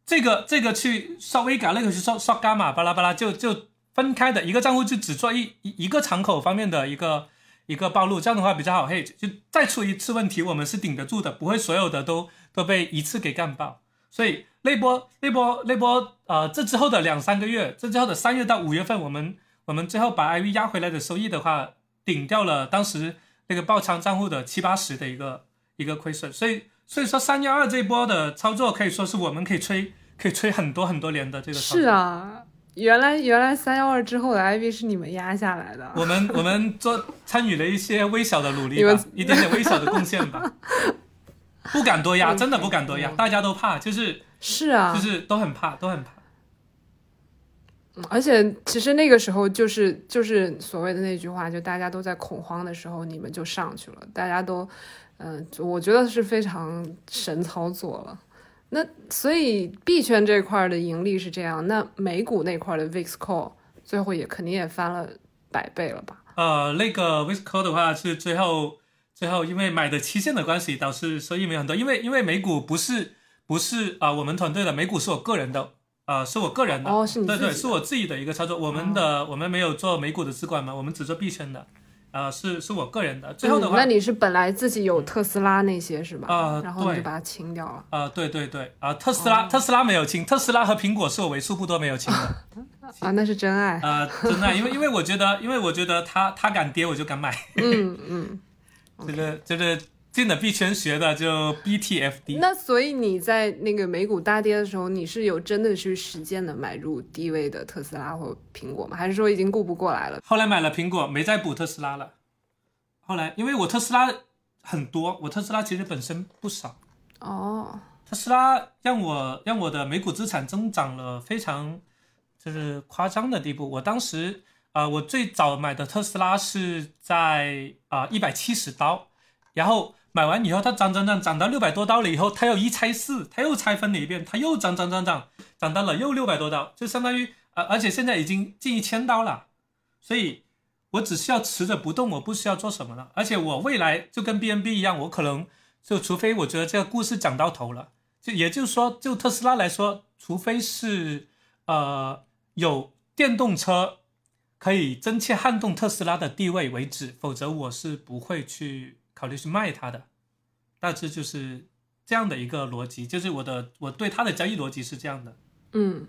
这个这个去刷微改，那个去刷刷伽马，巴拉巴拉，就就分开的一个账户就只做一一一个敞口方面的一个一个暴露，这样的话比较好。嘿，就再出一次问题，我们是顶得住的，不会所有的都都被一次给干爆。所以那波那波那波呃，这之后的两三个月，这之后的三月到五月份，我们我们最后把 IV 压回来的收益的话，顶掉了当时那个爆仓账户的七八十的一个一个亏损，所以。所以说三幺二这一波的操作可以说是我们可以吹可以吹很多很多年的这个。是啊，原来原来三幺二之后的 IV 是你们压下来的。我们我们做参与了一些微小的努力吧，一点点微小的贡献吧。不敢多压，真的不敢多压，大家都怕，就是是啊，就是都很怕，都很怕。而且其实那个时候就是就是所谓的那句话，就大家都在恐慌的时候，你们就上去了，大家都。嗯，我觉得是非常神操作了。那所以币圈这块的盈利是这样，那美股那块的 VIXCO 最后也肯定也翻了百倍了吧？呃，那个 VIXCO 的话是最后最后因为买的期限的关系，导致收益没有很多。因为因为美股不是不是啊，我们团队的美股是我个人的，呃，是我个人的哦，是你对对，是我自己的一个操作。我们的我们没有做美股的资管嘛，我们只做币圈的。呃，是是我个人的。最后的话，那你是本来自己有特斯拉那些是吧？啊，然后你就把它清掉了。啊，对对对，啊，特斯拉特斯拉没有清，特斯拉和苹果是我为数不多没有清的。(laughs) 啊，那是真爱。啊，真爱，因为因为我觉得，因为我觉得他他敢跌，我就敢买。嗯嗯，这个就是。进了币圈学的就 BTFD，那所以你在那个美股大跌的时候，你是有真的去实践的买入低位的特斯拉或苹果吗？还是说已经顾不过来了？后来买了苹果，没再补特斯拉了。后来因为我特斯拉很多，我特斯拉其实本身不少。哦，特斯拉让我让我的美股资产增长了非常就是夸张的地步。我当时啊，我最早买的特斯拉是在啊一百七十刀，然后。买完以后，它涨涨涨涨到六百多刀了以后，它又一拆四，它又拆分了一遍，它又涨涨涨涨涨到了又六百多刀，就相当于呃，而且现在已经近一千刀了，所以我只需要持着不动，我不需要做什么了。而且我未来就跟 B N B 一样，我可能就除非我觉得这个故事讲到头了，就也就是说，就特斯拉来说，除非是呃有电动车可以真切撼动特斯拉的地位为止，否则我是不会去。考虑去卖它的，大致就是这样的一个逻辑，就是我的我对它的交易逻辑是这样的。嗯，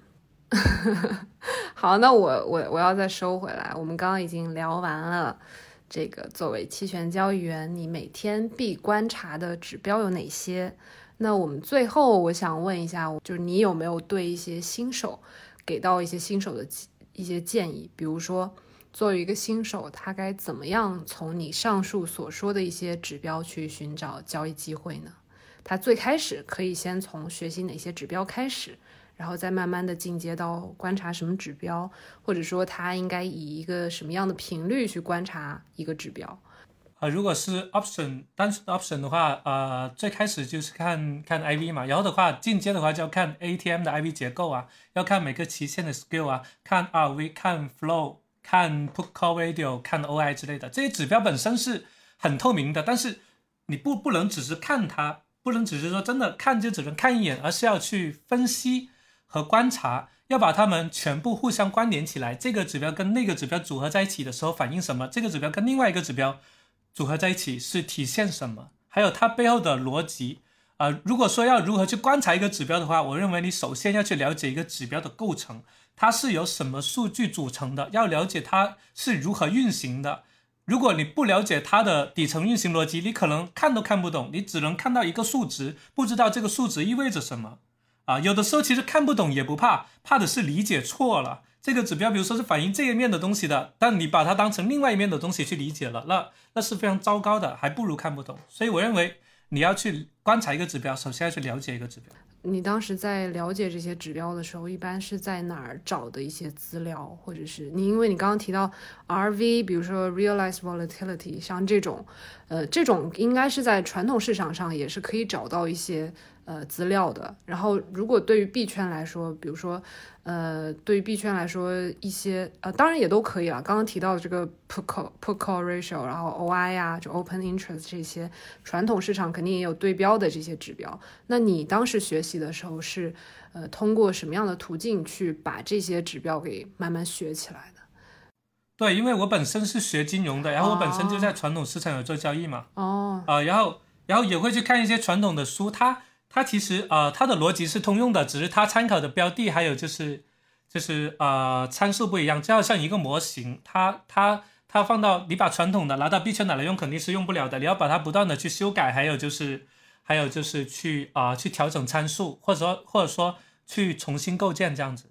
(laughs) 好，那我我我要再收回来。我们刚刚已经聊完了这个作为期权交易员，你每天必观察的指标有哪些？那我们最后我想问一下，就是你有没有对一些新手给到一些新手的一些建议，比如说。作为一个新手，他该怎么样从你上述所说的一些指标去寻找交易机会呢？他最开始可以先从学习哪些指标开始，然后再慢慢的进阶到观察什么指标，或者说他应该以一个什么样的频率去观察一个指标？啊，如果是 option 单纯的 option 的话，呃，最开始就是看看 IV 嘛，然后的话进阶的话就要看 ATM 的 IV 结构啊，要看每个期限的 skill 啊，看 RV，看 flow。看 put call radio，看 OI 之类的这些指标本身是很透明的，但是你不不能只是看它，不能只是说真的看就只能看一眼，而是要去分析和观察，要把它们全部互相关联起来。这个指标跟那个指标组合在一起的时候反映什么？这个指标跟另外一个指标组合在一起是体现什么？还有它背后的逻辑，呃，如果说要如何去观察一个指标的话，我认为你首先要去了解一个指标的构成，它是由什么数据组成的，要了解它是如何运行的。如果你不了解它的底层运行逻辑，你可能看都看不懂，你只能看到一个数值，不知道这个数值意味着什么。啊，有的时候其实看不懂也不怕，怕的是理解错了。这个指标，比如说是反映这一面的东西的，但你把它当成另外一面的东西去理解了，那那是非常糟糕的，还不如看不懂。所以我认为你要去观察一个指标，首先要去了解一个指标。你当时在了解这些指标的时候，一般是在哪儿找的一些资料，或者是你因为你刚刚提到 RV，比如说 Realized Volatility，像这种，呃，这种应该是在传统市场上也是可以找到一些。呃，资料的。然后，如果对于币圈来说，比如说，呃，对于币圈来说，一些呃，当然也都可以了。刚刚提到的这个 put call put call ratio，然后 OI 呀，就 open interest 这些，传统市场肯定也有对标的这些指标。那你当时学习的时候是，呃，通过什么样的途径去把这些指标给慢慢学起来的？对，因为我本身是学金融的，然后我本身就在传统市场有做交易嘛。哦。啊，然后，然后也会去看一些传统的书，它。它其实呃，它的逻辑是通用的，只是它参考的标的还有就是就是呃参数不一样。就好像一个模型，它它它放到你把传统的拿到币圈拿来用肯定是用不了的，你要把它不断的去修改，还有就是还有就是去啊去调整参数，或者说或者说去重新构建这样子，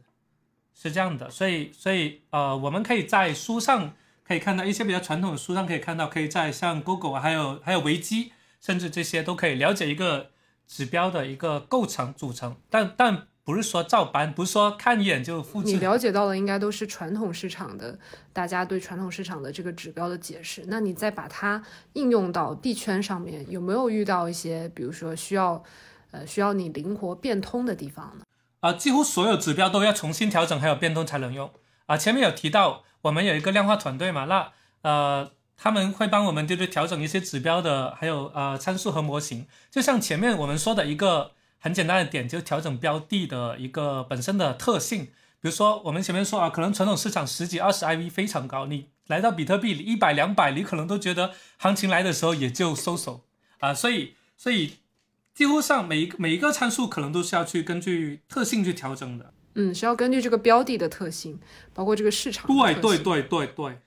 是这样的。所以所以呃，我们可以在书上可以看到一些比较传统的书上可以看到，可以在像 Google 还有还有维基，甚至这些都可以了解一个。指标的一个构成组成，但但不是说照搬，不是说看一眼就复制。你了解到的应该都是传统市场的，大家对传统市场的这个指标的解释。那你再把它应用到币圈上面，有没有遇到一些，比如说需要，呃，需要你灵活变通的地方呢？啊，几乎所有指标都要重新调整，还有变通才能用。啊，前面有提到我们有一个量化团队嘛，那呃。他们会帮我们就是调整一些指标的，还有呃参数和模型。就像前面我们说的一个很简单的点，就调整标的的一个本身的特性。比如说我们前面说啊，可能传统市场十几二十 IV 非常高，你来到比特币一百两百，你可能都觉得行情来的时候也就收手啊。所以所以几乎上每一个每一个参数可能都是要去根据特性去调整的。嗯，是要根据这个标的的特性，包括这个市场。对对对对对。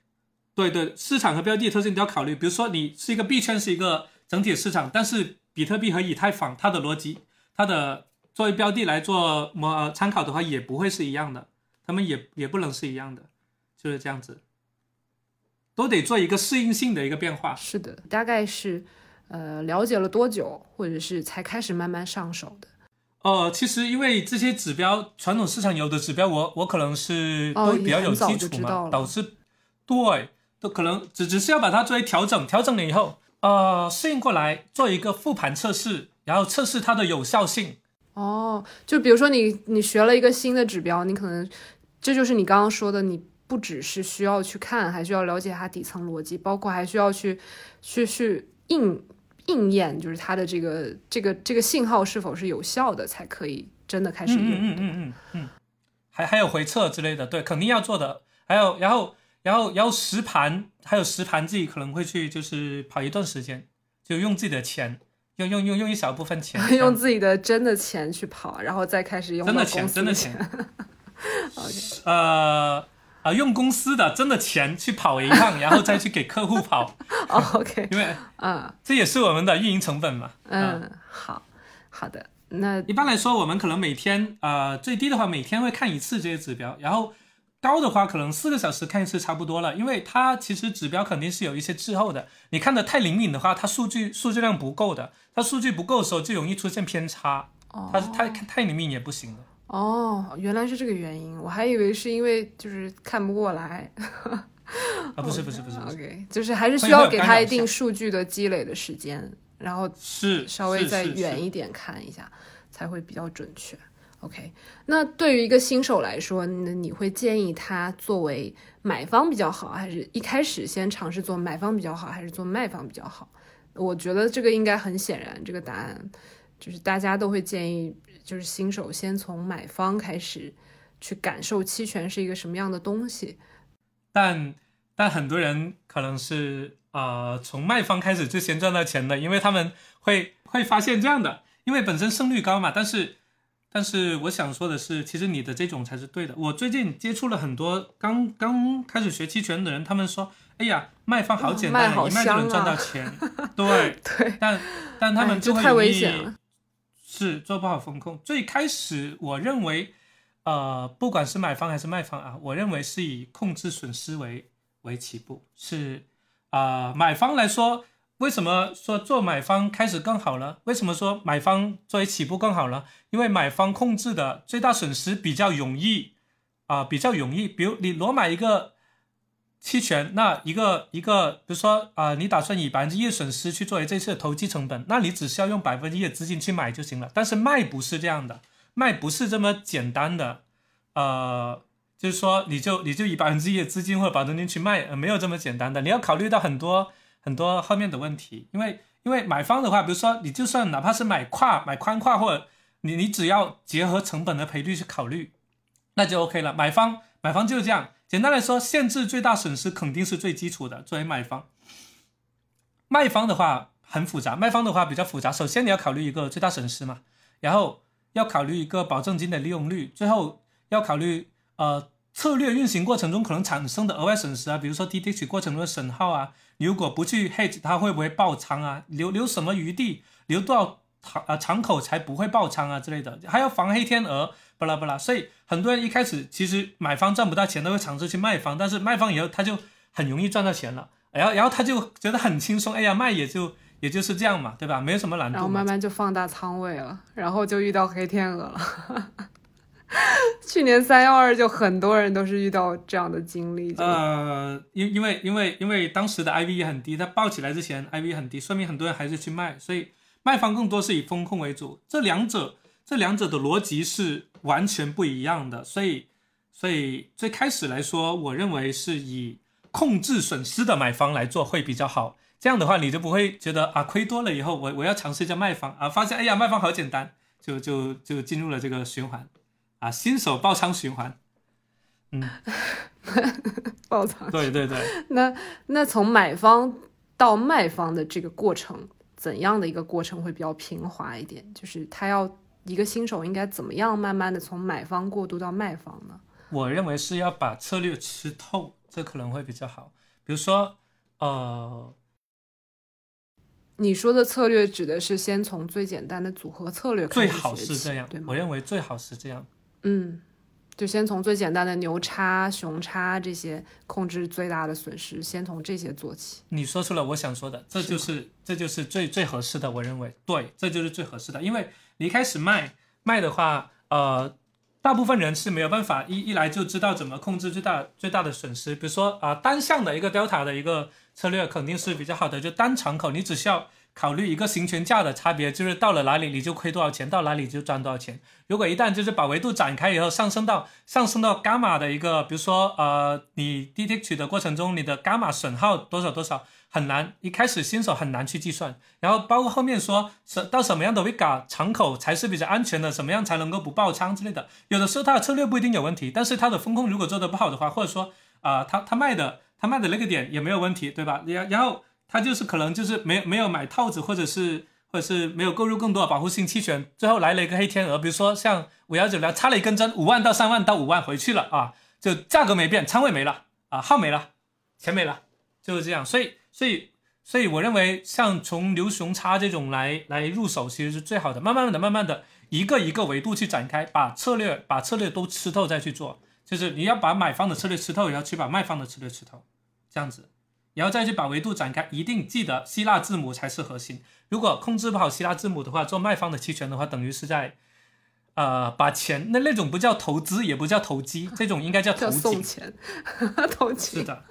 对对，市场和标的特性都要考虑。比如说，你是一个币圈，是一个整体市场，但是比特币和以太坊，它的逻辑，它的作为标的来做模参考的话，也不会是一样的，他们也也不能是一样的，就是这样子，都得做一个适应性的一个变化。是的，大概是呃了解了多久，或者是才开始慢慢上手的？呃，其实因为这些指标，传统市场有的指标，我我可能是都比较有基础嘛，导致对。都可能只只是要把它作为调整，调整了以后，呃，适应过来做一个复盘测试，然后测试它的有效性。哦，就比如说你你学了一个新的指标，你可能这就是你刚刚说的，你不只是需要去看，还需要了解它底层逻辑，包括还需要去去去应应验，就是它的这个这个这个信号是否是有效的，才可以真的开始用。嗯嗯嗯嗯嗯，还还有回测之类的，对，肯定要做的。还有然后。然后，然后实盘还有实盘，自己可能会去，就是跑一段时间，就用自己的钱，用用用用一小部分钱，(laughs) 用自己的真的钱去跑，然后再开始用真的钱，真的钱。(laughs) 呃啊，用公司的真的钱去跑一趟，然后再去给客户跑。(laughs) OK，因为嗯，这也是我们的运营成本嘛。嗯，好好的。那一般来说，我们可能每天呃最低的话，每天会看一次这些指标，然后。高的话，可能四个小时看一次差不多了，因为它其实指标肯定是有一些滞后的。你看的太灵敏的话，它数据数据量不够的，它数据不够的时候就容易出现偏差。哦，它是太太灵敏也不行的。哦，原来是这个原因，我还以为是因为就是看不过来。(laughs) 啊，不是不是不是，OK，就是还是需要给他一定数据的积累的时间，然后是稍微再远一点看一下，才会比较准确。OK，那对于一个新手来说，那你会建议他作为买方比较好，还是一开始先尝试做买方比较好，还是做卖方比较好？我觉得这个应该很显然，这个答案就是大家都会建议，就是新手先从买方开始去感受期权是一个什么样的东西。但但很多人可能是呃从卖方开始就先赚到钱的，因为他们会会发现这样的。因为本身胜率高嘛，但是。但是我想说的是，其实你的这种才是对的。我最近接触了很多刚刚开始学期权的人，他们说：“哎呀，卖方好简单，一卖就能赚到钱。(laughs) ”对对，但但他们就太危险了，是做不好风控。最开始我认为，呃，不管是买方还是卖方啊，我认为是以控制损失为为起步，是啊，买方来说。为什么说做买方开始更好了？为什么说买方作为起步更好了？因为买方控制的最大损失比较容易啊，比较容易。比如你裸买一个期权，那一个一个，比如说啊，你打算以百分之一的损失去作为这次的投机成本，那你只需要用百分之一的资金去买就行了。但是卖不是这样的，卖不是这么简单的，呃，就是说你就你就以百分之一的资金或者保证金去卖，呃，没有这么简单的，你要考虑到很多。很多后面的问题，因为因为买方的话，比如说你就算哪怕是买跨买宽跨，或者你你只要结合成本的赔率去考虑，那就 OK 了。买方买方就是这样，简单来说，限制最大损失肯定是最基础的。作为买方，卖方的话很复杂，卖方的话比较复杂。首先你要考虑一个最大损失嘛，然后要考虑一个保证金的利用率，最后要考虑呃。策略运行过程中可能产生的额外损失啊，比如说 DTH 过程中的损耗啊，你如果不去 hedge，它会不会爆仓啊？留留什么余地，留多少场啊敞口才不会爆仓啊之类的，还要防黑天鹅，巴拉巴拉。所以很多人一开始其实买方赚不到钱，都会尝试去卖方，但是卖方以后他就很容易赚到钱了，然后然后他就觉得很轻松，哎呀卖也就也就是这样嘛，对吧？没有什么难度。然后慢慢就放大仓位了，然后就遇到黑天鹅了。(laughs) 去年三幺二就很多人都是遇到这样的经历。呃，因因为因为因为当时的 IV 也很低，它爆起来之前 IV 很低，说明很多人还是去卖，所以卖方更多是以风控为主。这两者这两者的逻辑是完全不一样的，所以所以最开始来说，我认为是以控制损失的买方来做会比较好。这样的话，你就不会觉得啊亏多了以后，我我要尝试一下卖方啊，发现哎呀卖方好简单，就就就进入了这个循环。啊，新手爆仓循环，嗯，(laughs) 爆仓，对对对。(laughs) 那那从买方到卖方的这个过程，怎样的一个过程会比较平滑一点？就是他要一个新手应该怎么样慢慢的从买方过渡到卖方呢？我认为是要把策略吃透，这可能会比较好。比如说，呃。你说的策略指的是先从最简单的组合策略开始最好是这样，对？我认为最好是这样。嗯，就先从最简单的牛叉、熊叉这些控制最大的损失，先从这些做起。你说出了我想说的，这就是这就是最最合适的。我认为，对，这就是最合适的。因为你一开始卖卖的话，呃，大部分人是没有办法一一来就知道怎么控制最大最大的损失。比如说啊，单向的一个 delta 的一个策略肯定是比较好的，就单敞口，你只需要。考虑一个行权价的差别，就是到了哪里你就亏多少钱，到哪里就赚多少钱。如果一旦就是把维度展开以后，上升到上升到伽马的一个，比如说呃，你 DTH 的过程中，你的伽马损耗多少多少，很难，一开始新手很难去计算。然后包括后面说什到什么样的 Vega 敞口才是比较安全的，什么样才能够不爆仓之类的。有的时候他的策略不一定有问题，但是他的风控如果做的不好的话，或者说啊，他他卖的他卖的那个点也没有问题，对吧？然然后。他就是可能就是没没有买套子，或者是或者是没有购入更多的保护性期权，最后来了一个黑天鹅，比如说像五幺九零插了一根针，五万到三万到五万回去了啊，就价格没变，仓位没了啊，号没了，钱没了，就是这样。所以所以所以我认为像从牛熊差这种来来入手其实是最好的，慢慢的慢慢的一个一个维度去展开，把策略把策略都吃透再去做，就是你要把买方的策略吃透，也要去把卖方的策略吃透，这样子。然后再去把维度展开，一定记得希腊字母才是核心。如果控制不好希腊字母的话，做卖方的期权的话，等于是在，呃，把钱那那种不叫投资，也不叫投机，这种应该叫投送钱，(laughs) 投机 (laughs) 是的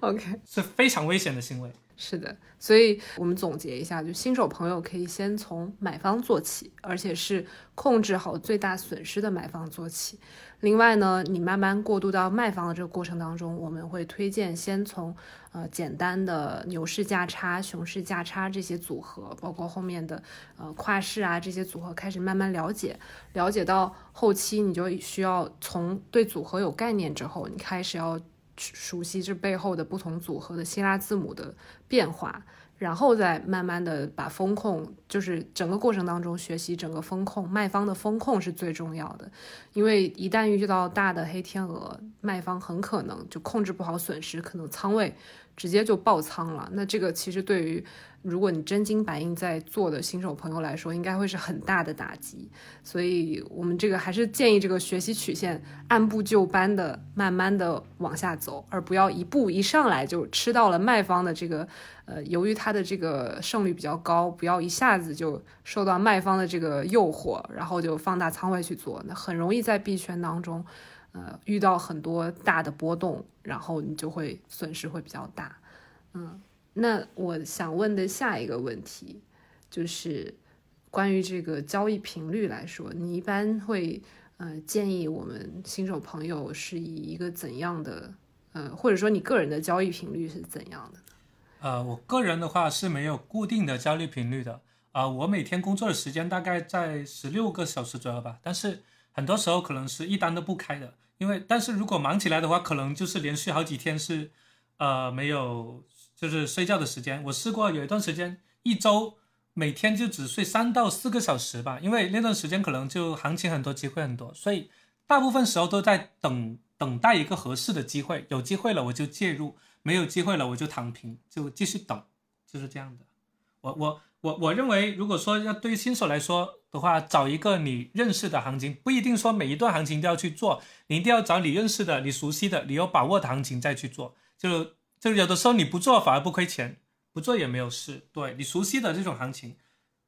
，OK 是非常危险的行为。是的，所以我们总结一下，就新手朋友可以先从买方做起，而且是控制好最大损失的买方做起。另外呢，你慢慢过渡到卖方的这个过程当中，我们会推荐先从呃简单的牛市价差、熊市价差这些组合，包括后面的呃跨市啊这些组合开始慢慢了解，了解到后期你就需要从对组合有概念之后，你开始要熟悉这背后的不同组合的希腊字母的变化。然后再慢慢的把风控，就是整个过程当中学习整个风控，卖方的风控是最重要的，因为一旦遇到大的黑天鹅，卖方很可能就控制不好损失，可能仓位直接就爆仓了。那这个其实对于如果你真金白银在做的新手朋友来说，应该会是很大的打击。所以我们这个还是建议这个学习曲线按部就班的慢慢的往下走，而不要一步一上来就吃到了卖方的这个，呃，由于它的这个胜率比较高，不要一下子就受到卖方的这个诱惑，然后就放大仓位去做，那很容易在币圈当中，呃，遇到很多大的波动，然后你就会损失会比较大，嗯。那我想问的下一个问题，就是关于这个交易频率来说，你一般会呃建议我们新手朋友是以一个怎样的呃，或者说你个人的交易频率是怎样的？呃，我个人的话是没有固定的交易频率的啊，我每天工作的时间大概在十六个小时左右吧，但是很多时候可能是一单都不开的，因为但是如果忙起来的话，可能就是连续好几天是呃没有。就是睡觉的时间，我试过有一段时间，一周每天就只睡三到四个小时吧，因为那段时间可能就行情很多，机会很多，所以大部分时候都在等等待一个合适的机会，有机会了我就介入，没有机会了我就躺平，就继续等，就是这样的。我我我我认为，如果说要对于新手来说的话，找一个你认识的行情，不一定说每一段行情都要去做，你一定要找你认识的、你熟悉的、你有把握的行情再去做，就。就有的时候你不做反而不亏钱，不做也没有事。对你熟悉的这种行情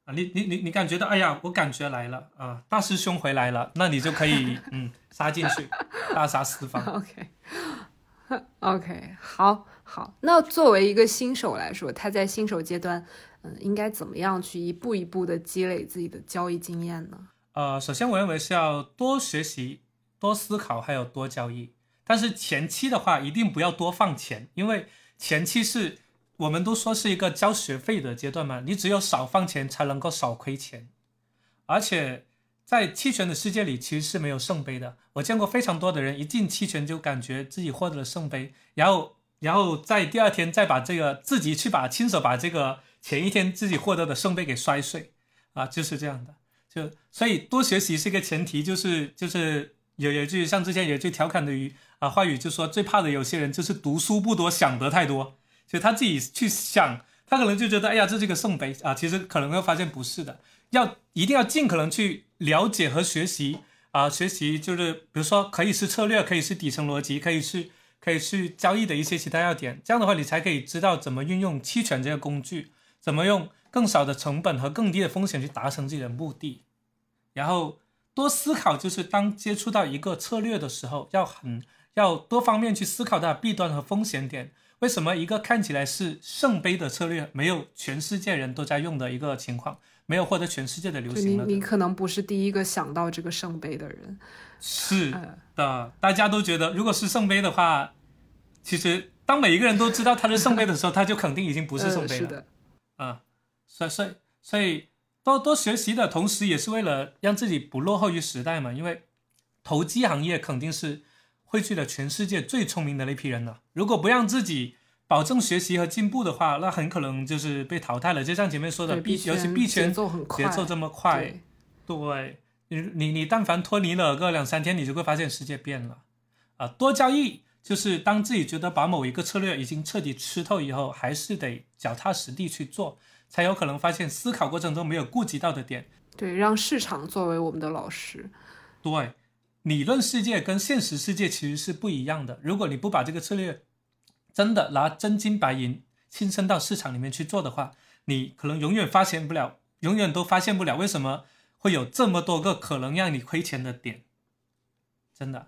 啊，你你你你感觉到，哎呀，我感觉来了啊，大师兄回来了，那你就可以嗯杀进去，大杀四方。(laughs) OK，OK，(laughs) 好好。那作为一个新手来说，他在新手阶段，嗯，应该怎么样去一步一步的积累自己的交易经验呢？呃，首先我认为是要多学习、多思考，还有多交易。但是前期的话，一定不要多放钱，因为前期是我们都说是一个交学费的阶段嘛，你只有少放钱才能够少亏钱。而且在期权的世界里，其实是没有圣杯的。我见过非常多的人一进期权就感觉自己获得了圣杯，然后然后在第二天再把这个自己去把亲手把这个前一天自己获得的圣杯给摔碎，啊，就是这样的。就所以多学习是一个前提，就是就是有有句像之前有句调侃的语。啊，话语就说最怕的有些人就是读书不多，想得太多，就他自己去想，他可能就觉得，哎呀，这是个圣杯啊，其实可能会发现不是的，要一定要尽可能去了解和学习啊，学习就是比如说可以是策略，可以是底层逻辑，可以是可以去交易的一些其他要点，这样的话你才可以知道怎么运用期权这个工具，怎么用更少的成本和更低的风险去达成自己的目的，然后多思考，就是当接触到一个策略的时候，要很。要多方面去思考它的弊端和风险点。为什么一个看起来是圣杯的策略，没有全世界人都在用的一个情况，没有获得全世界的流行你你可能不是第一个想到这个圣杯的人。是的，大家都觉得，如果是圣杯的话，其实当每一个人都知道它是圣杯的时候，它就肯定已经不是圣杯了。是的，啊，所以所以所以多多学习的同时，也是为了让自己不落后于时代嘛。因为投机行业肯定是。汇聚了全世界最聪明的那批人了。如果不让自己保证学习和进步的话，那很可能就是被淘汰了。就像前面说的，币尤其币圈节奏很快，节奏这么快，对，你你你但凡脱离了个两三天，你就会发现世界变了。啊，多交易就是当自己觉得把某一个策略已经彻底吃透以后，还是得脚踏实地去做，才有可能发现思考过程中没有顾及到的点。对，让市场作为我们的老师。对。理论世界跟现实世界其实是不一样的。如果你不把这个策略真的拿真金白银亲身到市场里面去做的话，你可能永远发现不了，永远都发现不了为什么会有这么多个可能让你亏钱的点。真的，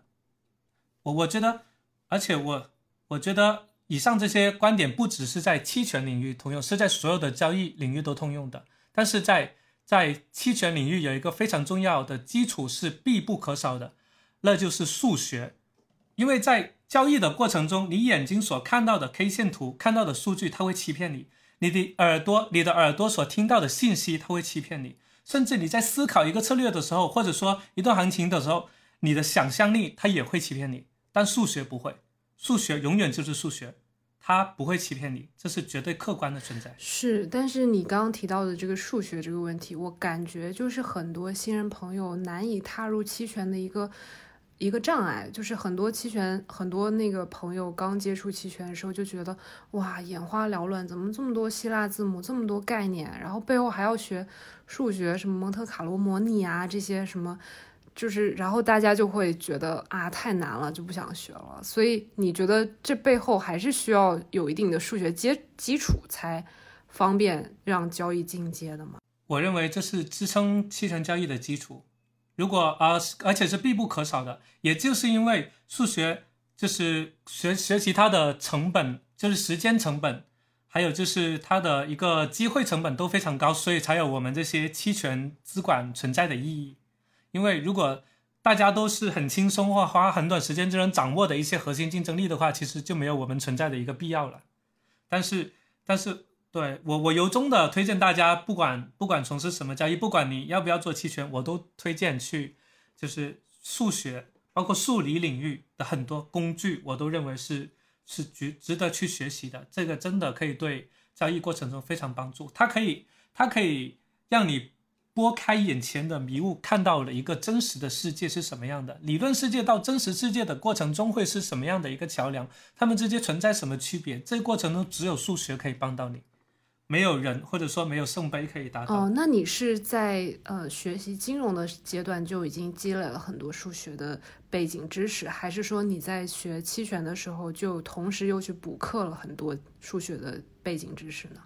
我我觉得，而且我我觉得以上这些观点不只是在期权领域通用，是在所有的交易领域都通用的。但是在在期权领域有一个非常重要的基础是必不可少的。那就是数学，因为在交易的过程中，你眼睛所看到的 K 线图、看到的数据，它会欺骗你；你的耳朵、你的耳朵所听到的信息，它会欺骗你；甚至你在思考一个策略的时候，或者说一段行情的时候，你的想象力它也会欺骗你。但数学不会，数学永远就是数学，它不会欺骗你，这是绝对客观的存在。是，但是你刚刚提到的这个数学这个问题，我感觉就是很多新人朋友难以踏入期权的一个一个障碍，就是很多期权很多那个朋友刚接触期权的时候就觉得哇眼花缭乱，怎么这么多希腊字母，这么多概念，然后背后还要学数学，什么蒙特卡罗模拟啊这些什么。就是，然后大家就会觉得啊太难了，就不想学了。所以你觉得这背后还是需要有一定的数学基基础，才方便让交易进阶的吗？我认为这是支撑期权交易的基础。如果啊、而且是必不可少的，也就是因为数学就是学学习它的成本，就是时间成本，还有就是它的一个机会成本都非常高，所以才有我们这些期权资管存在的意义。因为如果大家都是很轻松或花很短时间就能掌握的一些核心竞争力的话，其实就没有我们存在的一个必要了。但是，但是对我，我由衷的推荐大家，不管不管从事什么交易，不管你要不要做期权，我都推荐去，就是数学，包括数理领域的很多工具，我都认为是是值值得去学习的。这个真的可以对交易过程中非常帮助，它可以它可以让你拨开眼前的迷雾，看到了一个真实的世界是什么样的，理论世界到真实世界的过程中会是什么样的一个桥梁，它们之间存在什么区别？这个过程中只有数学可以帮到你，没有人或者说没有圣杯可以达到。哦，那你是在呃学习金融的阶段就已经积累了很多数学的背景知识，还是说你在学期权的时候就同时又去补课了很多数学的背景知识呢？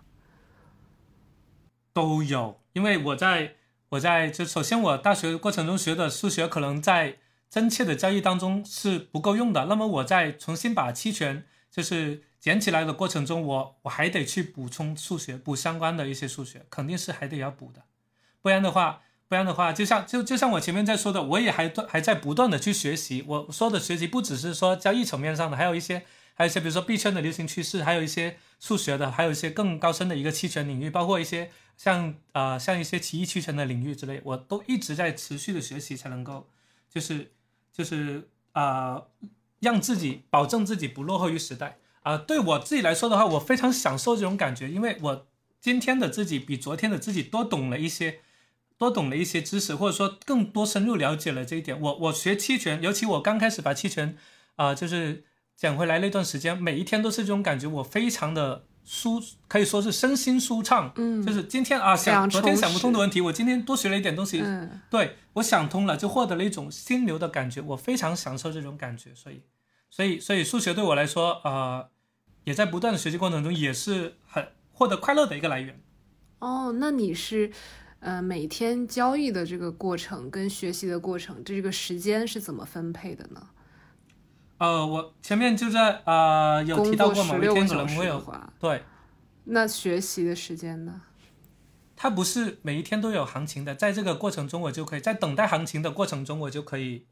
都有，因为我在我在就首先我大学过程中学的数学可能在真切的交易当中是不够用的，那么我在重新把期权就是捡起来的过程中，我我还得去补充数学，补相关的一些数学，肯定是还得要补的，不然的话。不然的话，就像就就像我前面在说的，我也还还在不断的去学习。我说的学习不只是说交易层面上的，还有一些还有一些比如说币圈的流行趋势，还有一些数学的，还有一些更高深的一个期权领域，包括一些像呃像一些奇异期权的领域之类，我都一直在持续的学习，才能够就是就是啊、让自己保证自己不落后于时代啊、对我自己来说的话，我非常享受这种感觉，因为我今天的自己比昨天的自己多懂了一些。多懂了一些知识，或者说更多深入了解了这一点。我我学期权，尤其我刚开始把期权，啊、就是捡回来那段时间，每一天都是这种感觉，我非常的舒，可以说是身心舒畅。嗯就是今天啊想昨天想不通的问题，我今天多学了一点东西，嗯，对我想通了，就获得了一种心流的感觉，我非常享受这种感觉，所以，所以，所以数学对我来说，呃，也在不断的学习过程中，也是很获得快乐的一个来源。哦，那你是呃每天交易的这个过程跟学习的过程，这个时间是怎么分配的呢？呃，我前面就在呃有提到过嘛，十我一天可能会有，对，那学习的时间呢？它不是每一天都有行情的，在这个过程中，我就可以在等待行情的过程中，我就可以，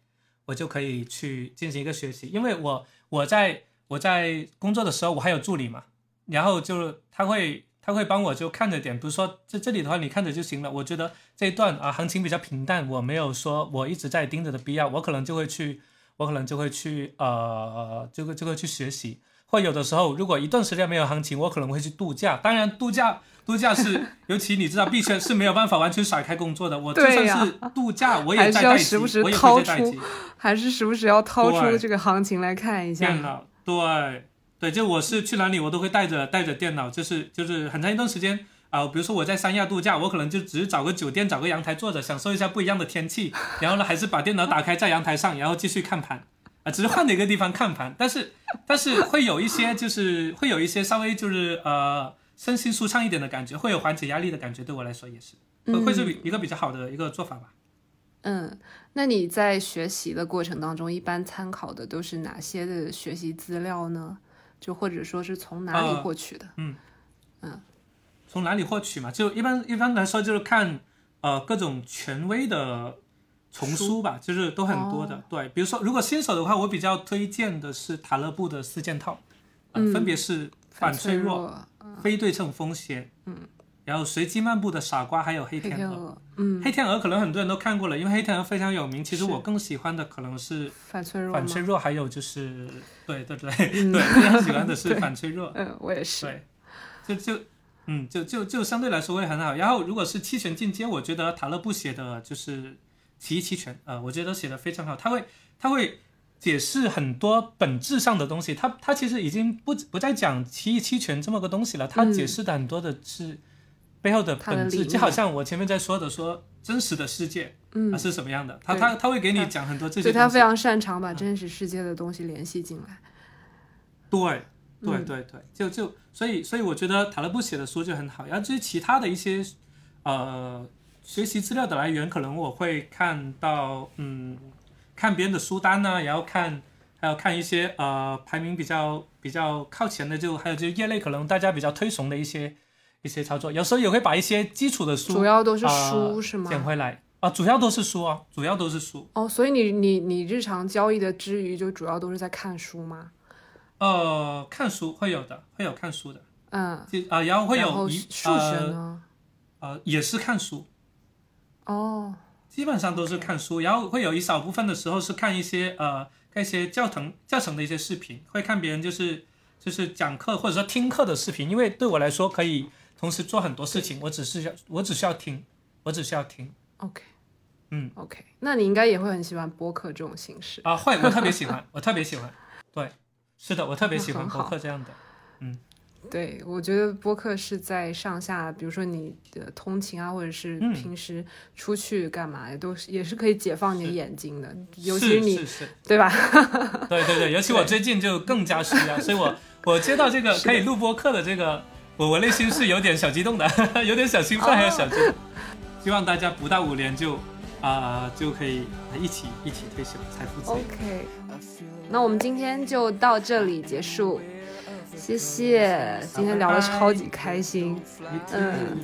我就可以去进行一个学习，因为我我在我在工作的时候，我还有助理嘛，然后就是他会他会帮我就看着点，比如说在这里的话，你看着就行了。我觉得这一段啊行情比较平淡，我没有说我一直在盯着的必要，我可能就会去，我可能就会去呃这个这个去学习。或有的时候，如果一段时间没有行情，我可能会去度假。当然，度假度假是，(laughs) 尤其你知道币圈是没有办法完全甩开工作的。我就算是度假，我也在待机，时不时我也掏出。还是时不时要掏出这个行情来看一下？电脑，对对，就我是去哪里我都会带着带着电脑，就是就是很长一段时间啊、比如说我在三亚度假，我可能就只是找个酒店找个阳台坐着，享受一下不一样的天气，然后呢还是把电脑打开在阳台上，然后继续看盘。啊，只是换了一个地方看盘，但是但是会有一些就是会有一些稍微就是呃身心舒畅一点的感觉，会有缓解压力的感觉，对我来说也是会会是比一个比较好的一个做法吧。嗯，那你在学习的过程当中，一般参考的都是哪些的学习资料呢？就或者说是从哪里呃获取的？嗯嗯从哪里获取嘛？就一般一般来说就是看呃各种权威的丛书吧，就是都很多的。对，比如说如果新手的话，我比较推荐的是塔勒布的四件套，分别是反脆弱、弱，非对称风险，嗯，然后随机漫步的傻瓜，还有黑黑天鹅。嗯，黑天鹅可能很多人都看过了，因为黑天鹅非常有名。其实我更喜欢的可能是反脆弱？反脆弱，还有就是对对对、嗯 (laughs) 对，非常喜欢的是反脆弱。嗯，我也是。对，就就嗯，就就就相对来说会很好。然后如果是期权进阶，我觉得塔勒布写的就是奇异期权，呃，我觉得写的非常好。他会他会解释很多本质上的东西。他他其实已经不不再讲奇异期权这么个东西了，他嗯解释的很多的是背后的本质，就好像我前面在说的说真实的世界嗯它，是什么样的，他对他他会给你讲很多这些对。他非常擅长把真实世界的东西联系进来。对，对嗯对对，就就所以所以我觉得塔勒布写的书就很好。然后至于其他的一些呃学习资料的来源，可能我会看到嗯看别人的书单呢、然后看还有看一些呃排名比较比较靠前的，就还有就是业内可能大家比较推崇的一些一些操作，有时候也会把一些基础的书主要都是啊书是吗？捡回来啊、主要都是书啊，主要都是书。哦，所以你你你日常交易的之余，就主要都是在看书吗？呃，看书会有的，会有看书的，嗯，就啊、然后会有一数学呃呢？呃也是看书。哦，基本上都是看书然后会有一少部分的时候是看一些呃看一些教程教程的一些视频，会看别人就是就是讲课或者说听课的视频，因为对我来说可以同时做很多事情，我只是要我只需要听，我只需要听。OK，嗯，OK，那你应该也会很喜欢播客这种形式。啊、会我特别喜欢，我特别喜欢，(laughs) 对，是的，我特别喜欢播客这样的，对，我觉得播客是在上下，比如说你的通勤啊，或者是嗯平时出去干嘛，都是也是可以解放你的眼睛的，(laughs) 尤其是你对吧？(laughs) 对对对，尤其我最近就更加需要，所以我 (laughs) 我接到这个可以录播客的这个，我我内心是有点小激动的，有点小兴奋，还有小激动。希望大家不到五年就啊、就可以一起一起退休，财富自由。OK，那我们今天就到这里结束，谢谢，今天聊的超级开心，嗯，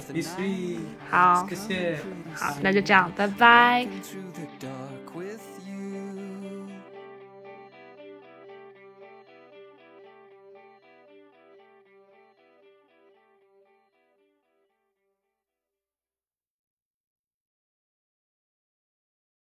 好谢谢。好，那就这样，拜拜。